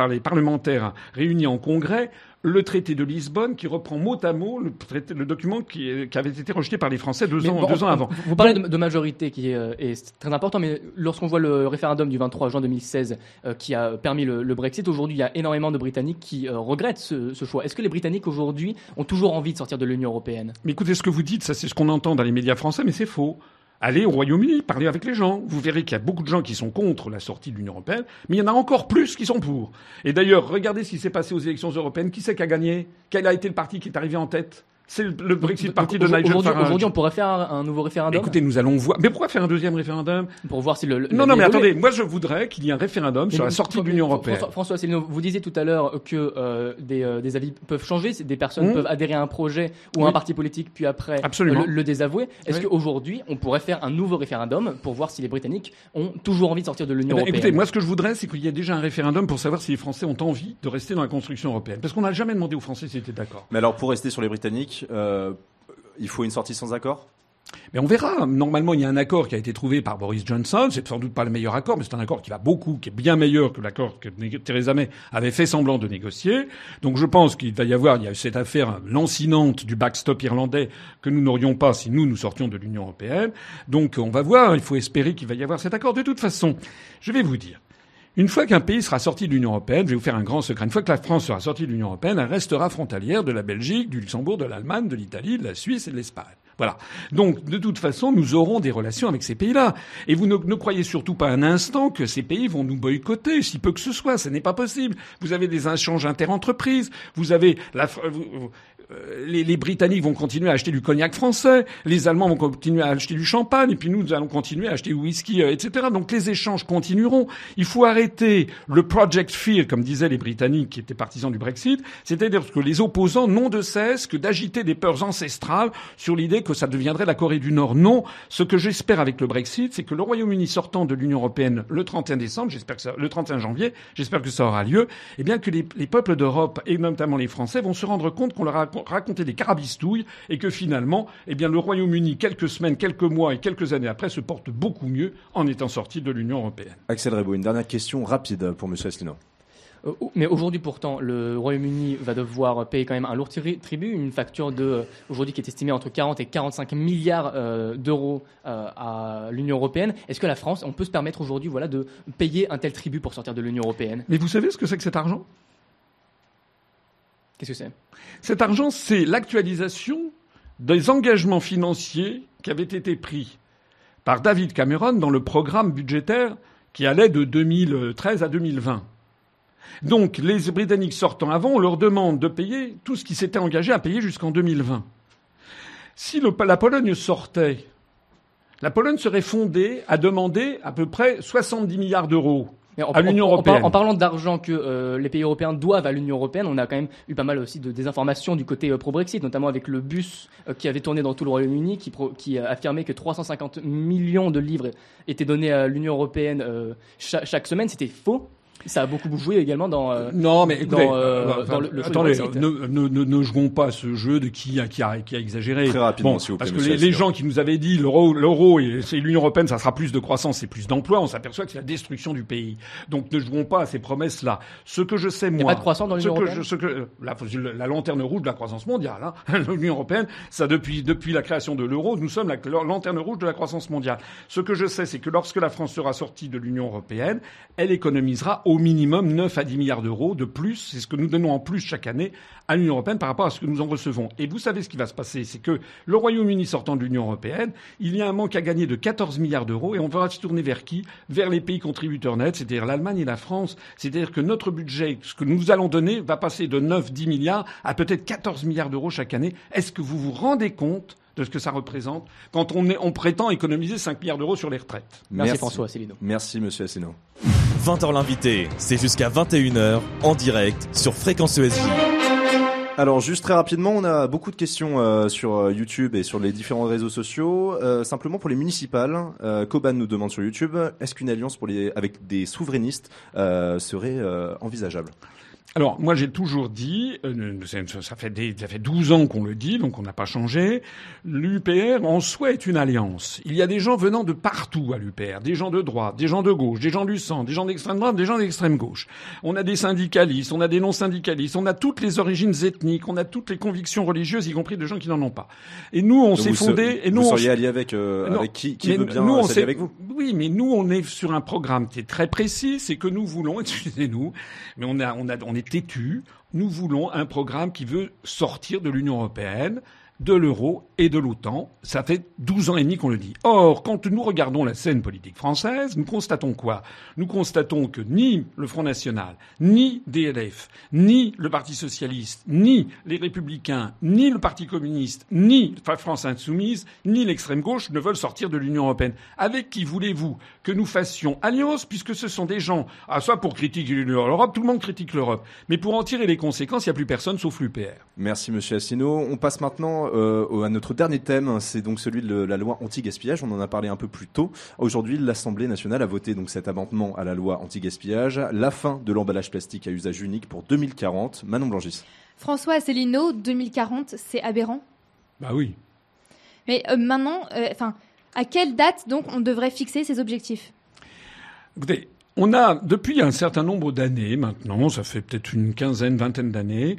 les parlementaires réunis en congrès le traité de Lisbonne qui reprend mot à mot le, traité, le document qui, qui, avait été rejeté par les Français deux, ans, bon, deux ans avant. Vous parlez de, de majorité qui est, est, très important, mais lorsqu'on voit le référendum du 23 juin 2016 euh, qui a permis le, le Brexit, aujourd'hui il y a énormément de Britanniques qui euh, regrettent ce, ce choix. Est-ce que les Britanniques aujourd'hui ont toujours envie de sortir de l'Union européenne? Mais écoutez, ce que vous dites, ça c'est ce qu'on entend dans les médias français, mais c'est faux. Allez au Royaume-Uni, parlez avec les gens. Vous verrez qu'il y a beaucoup de gens qui sont contre la sortie de l'Union européenne, mais il y en a encore plus qui sont pour. Et d'ailleurs, regardez ce qui s'est passé aux élections européennes. Qui c'est qui a gagné? Quel a été le parti qui est arrivé en tête? C'est le Brexit Party de Nigel Farage. Aujourd'hui, on pourrait faire un, nouveau référendum. Écoutez, nous allons voir. Mais pourquoi faire un deuxième référendum Pour voir si le. le non, non, mais attendez. Moi, je voudrais qu'il y ait un référendum mais sur la sortie de l'Union européenne. François, François Céline, vous disiez tout à l'heure que euh, des, euh, des, avis peuvent changer, des personnes mmh. peuvent adhérer à un projet ou à oui. un parti politique, puis après Absolument. le, le désavouer. Est-ce oui. qu'aujourd'hui, on pourrait faire un nouveau référendum pour voir si les Britanniques ont toujours envie de sortir de l'Union eh ben, européenne Écoutez, moi, ce que je voudrais, c'est qu'il y ait déjà un référendum pour savoir si les Français ont envie de rester dans la construction européenne. Parce qu'on n'a jamais demandé aux Français s'ils étaient d'accord. Mais alors, pour rester sur les Britanniques. Euh il faut une sortie sans accord? Mais on verra. Normalement, il y a un accord qui a été trouvé par Boris Johnson. C'est sans doute pas le meilleur accord, mais c'est un accord qui va beaucoup, qui est bien meilleur que l'accord que Theresa May avait fait semblant de négocier. Donc je pense qu'il va y avoir, il y a cette affaire lancinante du backstop irlandais que nous n'aurions pas si nous, nous sortions de l'Union européenne. Donc on va voir. Il faut espérer qu'il va y avoir cet accord. De toute façon, je vais vous dire. Une fois qu'un pays sera sorti de l'Union européenne, je vais vous faire un grand secret. Une fois que la France sera sortie de l'Union européenne, elle restera frontalière de la Belgique, du Luxembourg, de l'Allemagne, de l'Italie, de la Suisse et de l'Espagne. Voilà. Donc, de toute façon, nous aurons des relations avec ces pays-là. Et vous ne, croyez surtout pas un instant que ces pays vont nous boycotter, si peu que ce soit. Ce n'est pas possible. Vous avez des échanges interentreprises. Vous avez la, vous, les, les, Britanniques vont continuer à acheter du cognac français, les Allemands vont continuer à acheter du champagne, et puis nous, nous allons continuer à acheter du whisky, euh, etc. Donc les échanges continueront. Il faut arrêter le Project Fear, comme disaient les Britanniques qui étaient partisans du Brexit, c'est-à-dire que les opposants n'ont de cesse que d'agiter des peurs ancestrales sur l'idée que ça deviendrait la Corée du Nord. Non, ce que j'espère avec le Brexit, c'est que le Royaume-Uni sortant de l'Union européenne le 31 décembre, j'espère que ça, le 31 janvier, j'espère que ça aura lieu, et bien que les, les peuples d'Europe et notamment les Français vont se rendre compte qu'on leur a raconter des carabistouilles et que finalement, eh bien, le Royaume-Uni, quelques semaines, quelques mois et quelques années après, se porte beaucoup mieux en étant sorti de l'Union européenne. Axel Rebo, une dernière question rapide pour M. Asselineau. Euh, Mais aujourd'hui, pourtant, le Royaume-Uni va devoir payer quand même un lourd tri- tribut, une facture de euh, aujourd'hui qui est estimée entre 40 et 45 milliards euh, d'euros euh, à l'Union européenne. Est-ce que la France, on peut se permettre aujourd'hui, voilà, de payer un tel tribut pour sortir de l'Union européenne? Mais vous savez ce que c'est que cet argent? Cet argent, c'est l'actualisation des engagements financiers qui avaient été pris par David Cameron dans le programme budgétaire qui allait de 2013 à 2020. Donc, les Britanniques sortant avant, on leur demande de payer tout ce qui s'était engagé à payer jusqu'en 2020. Si la Pologne sortait, la Pologne serait fondée à demander à peu près 70 milliards d'euros. Mais en, À l'Union en- en par- européenne. En, parlant d'argent que euh, les pays européens doivent à l'Union européenne, on a quand même eu pas mal aussi de désinformations du côté euh, pro-Brexit, notamment avec le bus euh, qui avait tourné dans tout le Royaume-Uni, qui, pro- qui affirmait que 350 millions de livres étaient donnés à l'Union européenne cha- chaque semaine. C'était faux. Ça a beaucoup joué également dans. euh, Non, mais écoutez, dans, euh, euh, dans le- le attendez, ne, ne, ne, ne jouons pas à ce jeu de qui a, qui a, qui a exagéré. Très rapidement, Bon, s'il vous plaît, parce que les, gens qui nous avaient dit l'euro, l'euro et l'Union européenne, ça sera plus de croissance et plus d'emplois, on s'aperçoit que c'est la destruction du pays. Donc ne jouons pas à ces promesses-là. Ce que je sais Il n'y a moi, pas de croissance dans ce l'Union que européenne je- ce que la, la lanterne rouge de la croissance mondiale, hein. l'Union européenne, ça depuis depuis la création de l'euro, nous sommes la lanterne rouge de la croissance mondiale. Ce que je sais, c'est que lorsque la France sera sortie de l'Union européenne, elle économisera au minimum 9 à 10 milliards d'euros de plus. C'est ce que nous donnons en plus chaque année à l'Union européenne par rapport à ce que nous en recevons. Et vous savez ce qui va se passer, c'est que le Royaume-Uni sortant de l'Union européenne, il y a un manque à gagner de 14 milliards d'euros et on va se tourner vers qui? Vers les pays contributeurs nets, c'est-à-dire l'Allemagne et la France. C'est-à-dire que notre budget, ce que nous allons donner, va passer de 9-10 milliards à peut-être 14 milliards d'euros chaque année. Est-ce que vous vous rendez compte de ce que ça représente quand on, est, on prétend économiser 5 milliards d'euros sur les retraites? Merci, François Asselineau. Merci, monsieur Asselineau. 20h l'invité, c'est jusqu'à 21h en direct sur Fréquence ESJ. Alors juste très rapidement, on a beaucoup de questions euh, sur euh, YouTube et sur les différents réseaux sociaux. Euh, simplement pour les municipales, euh, Coban nous demande sur YouTube, est-ce qu'une alliance pour les, avec des souverainistes euh, serait euh, envisageable? Alors, moi, j'ai toujours dit, euh, ça fait, des, ça fait 12 ans qu'on le dit, donc on n'a pas changé, l'UPR en soi est une alliance. Il y a des gens venant de partout à l'UPR, des gens de droite, des gens de gauche, des gens du centre, des gens d'extrême droite, des gens d'extrême gauche. On a des syndicalistes, on a des non-syndicalistes, on a toutes les origines ethniques, on a toutes les convictions religieuses, y compris de gens qui n'en ont pas. Et nous, on s'est se- fondé... Et nous, vous on seriez s- allié avec, euh, non, avec qui, qui mais veut bien nous, on avec vous? Oui, mais nous, on est sur un programme qui est très précis. C'est que nous voulons, excusez-nous, mais on, a, on, a, on est têtu. Nous voulons un programme qui veut sortir de l'Union européenne, de l'euro et de l'OTAN. Ça fait 12 ans et demi qu'on le dit. Or, quand nous regardons la scène politique française, nous constatons quoi? Nous constatons que ni le Front National, ni DLF, ni le Parti Socialiste, ni les Républicains, ni le Parti Communiste, ni enfin, France Insoumise, ni l'extrême gauche ne veulent sortir de l'Union Européenne. Avec qui voulez-vous? Que nous fassions alliance, puisque ce sont des gens, ah, soit pour critiquer l'Europe, tout le monde critique l'Europe, mais pour en tirer les conséquences, il n'y a plus personne sauf l'UPR. Merci Monsieur Asselineau. On passe maintenant euh, à notre dernier thème, c'est donc celui de la loi anti-gaspillage. On en a parlé un peu plus tôt. Aujourd'hui, l'Assemblée nationale a voté donc cet amendement à la loi anti-gaspillage, la fin de l'emballage plastique à usage unique pour 2040. Manon Blangis. François Asselineau, 2040, c'est aberrant? Bah oui. Mais euh, maintenant, euh, enfin, à quelle date donc on devrait fixer ces objectifs? Écoutez, on a, depuis un certain nombre d'années maintenant, ça fait peut-être une quinzaine, vingtaine d'années,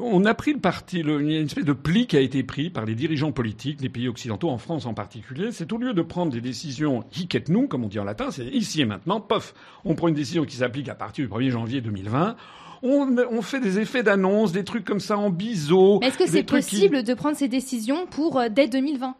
on a pris le parti, le, il y a une espèce de pli qui a été pris par les dirigeants politiques des pays occidentaux, en France en particulier. C'est au lieu de prendre des décisions hic et nous, comme on dit en latin, c'est ici et maintenant, pof, on prend une décision qui s'applique à partir du 1er janvier 2020. On, on fait des effets d'annonce, des trucs comme ça en biseau. Est-ce que c'est qui- possible de prendre ces décisions pour euh, dès 2020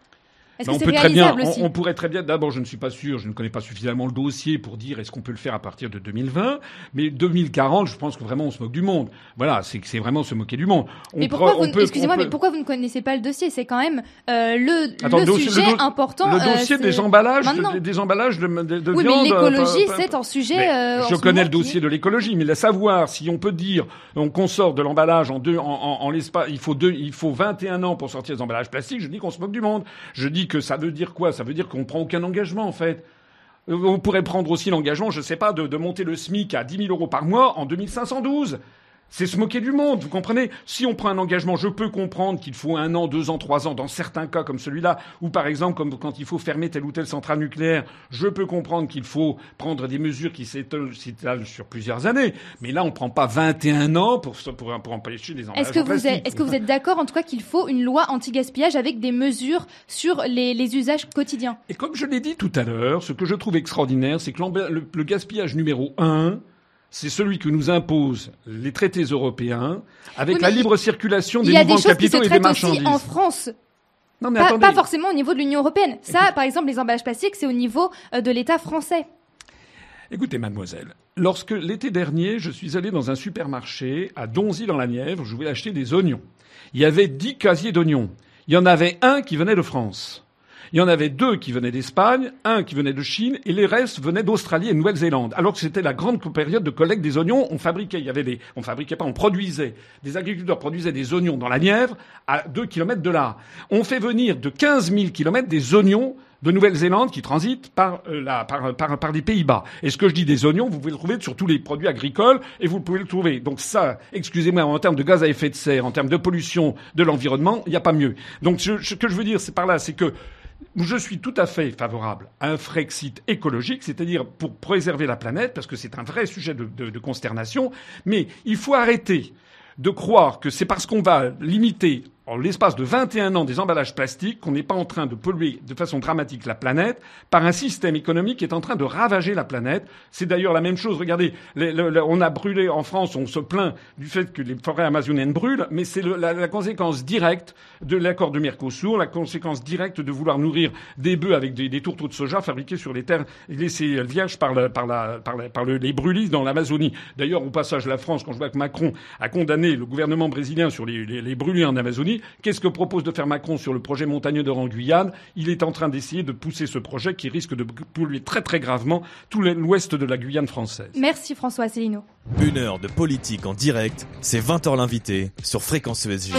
Est-ce que on c'est peut très bien, réalisable aussi on, on pourrait très bien. D'abord, je ne suis pas sûr, je ne connais pas suffisamment le dossier pour dire est-ce qu'on peut le faire à partir de 2020. Mais 2040, je pense que vraiment on se moque du monde. Voilà, c'est vraiment se moquer du monde. On Mais pourquoi excusez-moi, peut- mais pourquoi vous ne connaissez pas le dossier? C'est quand même euh, le, Attends, le le dossier- sujet le do- important. le euh, dossier des emballages, de- des, emballages de, de, de Oui, viande. mais euh, l'écologie, c'est un sujet. Euh, je connais le dossier qui- de l'écologie, mais la savoir si on peut dire on qu'on sort de l'emballage en deux en, en, en l'espace, il faut deux, il faut 21 ans pour sortir des emballages plastiques. Je dis qu'on se moque du monde. Je dis que ça veut dire quoi? Ça veut dire qu'on prend aucun engagement en fait. Euh, On pourrait prendre aussi l'engagement, je sais pas, de, de monter le SMIC à 10 000 euros par mois en 2512. C'est se moquer du monde, vous comprenez? Si on prend un engagement, je peux comprendre qu'il faut un an, deux ans, trois ans, dans certains cas comme celui-là, ou par exemple comme quand il faut fermer telle ou telle centrale nucléaire, je peux comprendre qu'il faut prendre des mesures qui s'étalent sur plusieurs années. Mais là, on prend pas 21 ans pour, pour, pour empêcher les emballages Est-ce que, vous êtes, est-ce que vous êtes d'accord en tout cas qu'il faut une loi anti-gaspillage avec des mesures sur les, les usages quotidiens? Et comme je l'ai dit tout à l'heure, ce que je trouve extraordinaire, c'est que le, le gaspillage numéro un, c'est celui que nous imposent les traités européens avec Oui, la libre circulation des mouvements des capitaux et des marchandises. en France, Non mais pas forcément au niveau de l'Union européenne. Ça, par exemple, les emballages plastiques, c'est au niveau euh, de l'État français. Écoutez, mademoiselle, lorsque l'été dernier, je suis allé dans un supermarché à Donzy dans la Nièvre, je voulais acheter des oignons. Il y avait dix casiers d'oignons. Il y en avait un qui venait de France. Il y en avait deux qui venaient d'Espagne, un qui venait de Chine, et les restes venaient d'Australie et de Nouvelle-Zélande. Alors que c'était la grande période de collecte des oignons, on fabriquait, il y avait des, on fabriquait pas, on produisait, des agriculteurs produisaient des oignons dans la Nièvre à deux kilomètres de là. On fait venir de 15 000 kilomètres des oignons de Nouvelle-Zélande qui transitent par, euh, la, par, par, par les Pays-Bas. Et ce que je dis des oignons, vous pouvez le trouver sur tous les produits agricoles et vous pouvez le trouver. Donc ça, excusez-moi, en termes de gaz à effet de serre, en termes de pollution de l'environnement, il n'y a pas mieux. Donc ce, que je veux dire, par là, c'est que je suis tout à fait favorable à un Frexit écologique, c'est-à-dire pour préserver la planète, parce que c'est un vrai sujet de, consternation. Mais il faut arrêter de croire que c'est parce qu'on va limiter en l'espace de 21 ans des emballages plastiques qu'on n'est pas en train de polluer de façon dramatique la planète par un système économique qui est en train de ravager la planète. C'est d'ailleurs la même chose. Regardez, on a brûlé en France, on se plaint du fait que les forêts amazoniennes brûlent, mais c'est la, conséquence directe de l'accord de Mercosur, la conséquence directe de vouloir nourrir des bœufs avec des, tourteaux de soja fabriqués sur les terres laissées vierges par, les brûlis dans l'Amazonie. D'ailleurs, au passage, la France, quand je vois que Macron a condamné le gouvernement brésilien sur les, les, les brûlis en Amazonie, qu'est-ce que propose de faire Macron sur le projet montagneux de Guyane Il est en train d'essayer de pousser ce projet qui risque de polluer très très gravement tout l'ouest de la Guyane française. Merci François Asselineau. Une heure de politique en direct, c'est 20h l'invité sur Fréquence ESJ.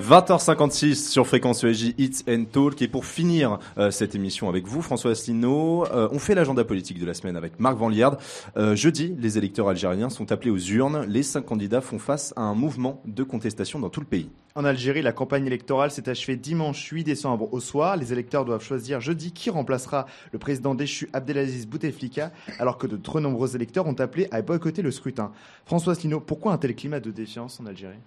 20h56 sur Fréquence ESJ Hits and Talk. Et pour finir euh, cette émission avec vous, François Asselineau, euh, on fait l'agenda politique de la semaine avec Marc Van Lierde. Euh, jeudi, les électeurs algériens sont appelés aux urnes. Les cinq candidats font face à un mouvement de contestation dans tout le pays. En Algérie, la campagne électorale s'est achevée dimanche 8 décembre au soir. Les électeurs doivent choisir jeudi qui remplacera le président déchu Abdelaziz Bouteflika, alors que de très nombreux électeurs ont appelé à boycotter le scrutin. François Asselineau, pourquoi un tel climat de défiance en Algérie?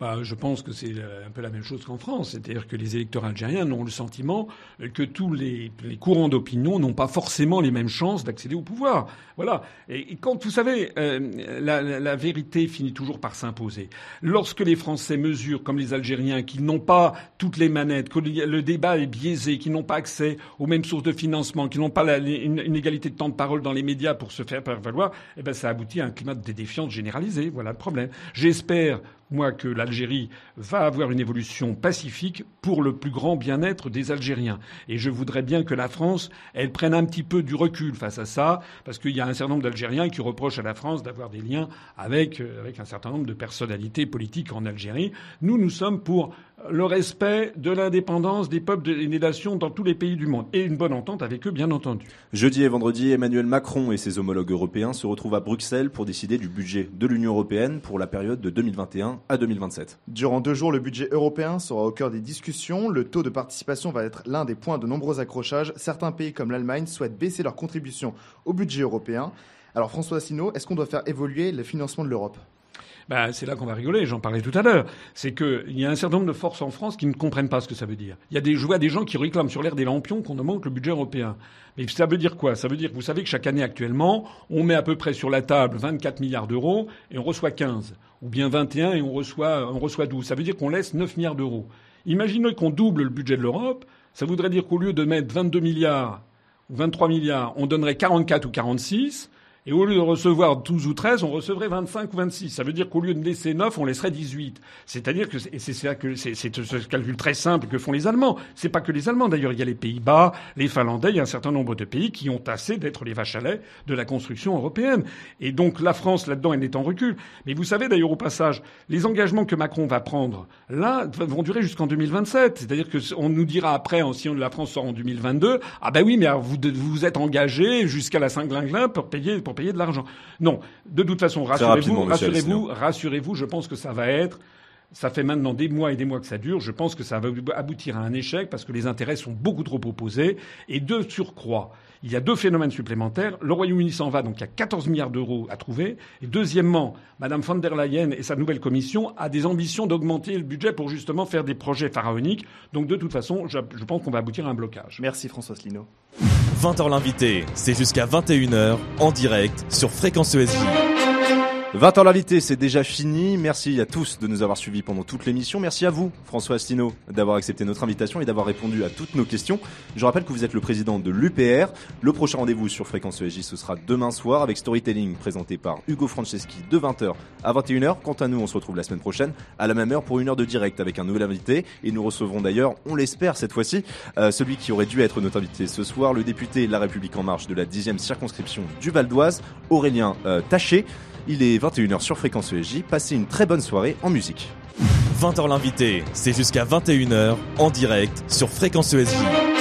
Bah, je pense que c'est euh, un peu la même chose qu'en France. C'est-à-dire que les électeurs algériens ont le sentiment que tous les, courants d'opinion n'ont pas forcément les mêmes chances d'accéder au pouvoir. Voilà. Et, quand, vous savez, euh, la, vérité finit toujours par s'imposer. Lorsque les Français mesurent, comme les Algériens, qu'ils n'ont pas toutes les manettes, que le débat est biaisé, qu'ils n'ont pas accès aux mêmes sources de financement, qu'ils n'ont pas une, égalité de temps de parole dans les médias pour se faire valoir, eh ben, ça aboutit à un climat de défiance généralisé. Voilà le problème. J'espère moi, que l'Algérie va avoir une évolution pacifique pour le plus grand bien-être des Algériens. Et je voudrais bien que la France, elle prenne un petit peu du recul face à ça, parce qu'il y a un certain nombre d'Algériens qui reprochent à la France d'avoir des liens avec, euh, avec un certain nombre de personnalités politiques en Algérie. Nous, nous sommes pour le respect de l'indépendance des peuples et des nations dans tous les pays du monde. Et une bonne entente avec eux, bien entendu. Jeudi et vendredi, Emmanuel Macron et ses homologues européens se retrouvent à Bruxelles pour décider du budget de l'Union européenne pour la période de 2021 à 2027. Durant deux jours, le budget européen sera au cœur des discussions. Le taux de participation va être l'un des points de nombreux accrochages. Certains pays comme l'Allemagne souhaitent baisser leur contribution au budget européen. Alors François Asselineau, est-ce qu'on doit faire évoluer le financement de l'Europe? Ben, c'est là qu'on va rigoler, j'en parlais tout à l'heure. C'est qu'il y a un certain nombre de forces en France qui ne comprennent pas ce que ça veut dire. Il y a des, je vois des gens qui réclament sur l'air des lampions qu'on augmente le budget européen. Mais ça veut dire quoi? Ça veut dire que vous savez que chaque année actuellement, on met à peu près sur la table 24 milliards d'euros et on reçoit 15. Ou bien 21 et on reçoit, on reçoit 12. Ça veut dire qu'on laisse 9 milliards d'euros. Imaginez qu'on double le budget de l'Europe. Ça voudrait dire qu'au lieu de mettre 22 milliards ou 23 milliards, on donnerait 44 ou 46. Et au lieu de recevoir 12 ou 13, on recevrait 25 ou 26. Ça veut dire qu'au lieu de laisser 9, on laisserait 18. C'est-à-dire que, c'est ce calcul très simple que font les Allemands. C'est pas que les Allemands. D'ailleurs, il y a les Pays-Bas, les Finlandais, il y a un certain nombre de pays qui ont assez d'être les vaches à lait de la construction européenne. Et donc, la France, là-dedans, elle est en recul. Mais vous savez, d'ailleurs, au passage, les engagements que Macron va prendre, là, vont durer jusqu'en 2027. C'est-à-dire que on nous dira après, si la France sort en 2022, ah ben oui, mais vous vous êtes engagé jusqu'à la Saint-Glinglin pour payer, pour payer de l'argent. Non, de toute façon, rassurez-vous, rassurez-vous, rassurez-vous, je pense que ça va être ça fait maintenant des mois et des mois que ça dure. Je pense que ça va aboutir à un échec parce que les intérêts sont beaucoup trop opposés. Et de surcroît, il y a deux phénomènes supplémentaires. Le Royaume-Uni s'en va, donc il y a 14 milliards d'euros à trouver. Et deuxièmement, Madame von der Leyen et sa nouvelle commission a des ambitions d'augmenter le budget pour justement faire des projets pharaoniques. Donc de toute façon, je, je pense qu'on va aboutir à un blocage. Merci François Asselineau. 20h l'invité, c'est jusqu'à 21h en direct sur Fréquence ESJ. 20h l'invité, c'est déjà fini. Merci à tous de nous avoir suivis pendant toute l'émission. Merci à vous, François Asselineau, d'avoir accepté notre invitation et d'avoir répondu à toutes nos questions. Je rappelle que vous êtes le président de l'UPR. Le prochain rendez-vous sur Fréquence ESJ, ce sera demain soir avec Storytelling présenté par Hugo Franceschi de 20h à 21h. Quant à nous, on se retrouve la semaine prochaine à la même heure pour une heure de direct avec un nouvel invité. Et nous recevrons d'ailleurs, on l'espère cette fois-ci, euh, celui qui aurait dû être notre invité ce soir, le député La République En Marche de la 10e circonscription du Val d'Oise, Aurélien euh, Taché. Il est 21h sur Fréquence ESJ. Passez une très bonne soirée en musique. 20h l'invité, c'est jusqu'à 21h en direct sur Fréquence ESJ.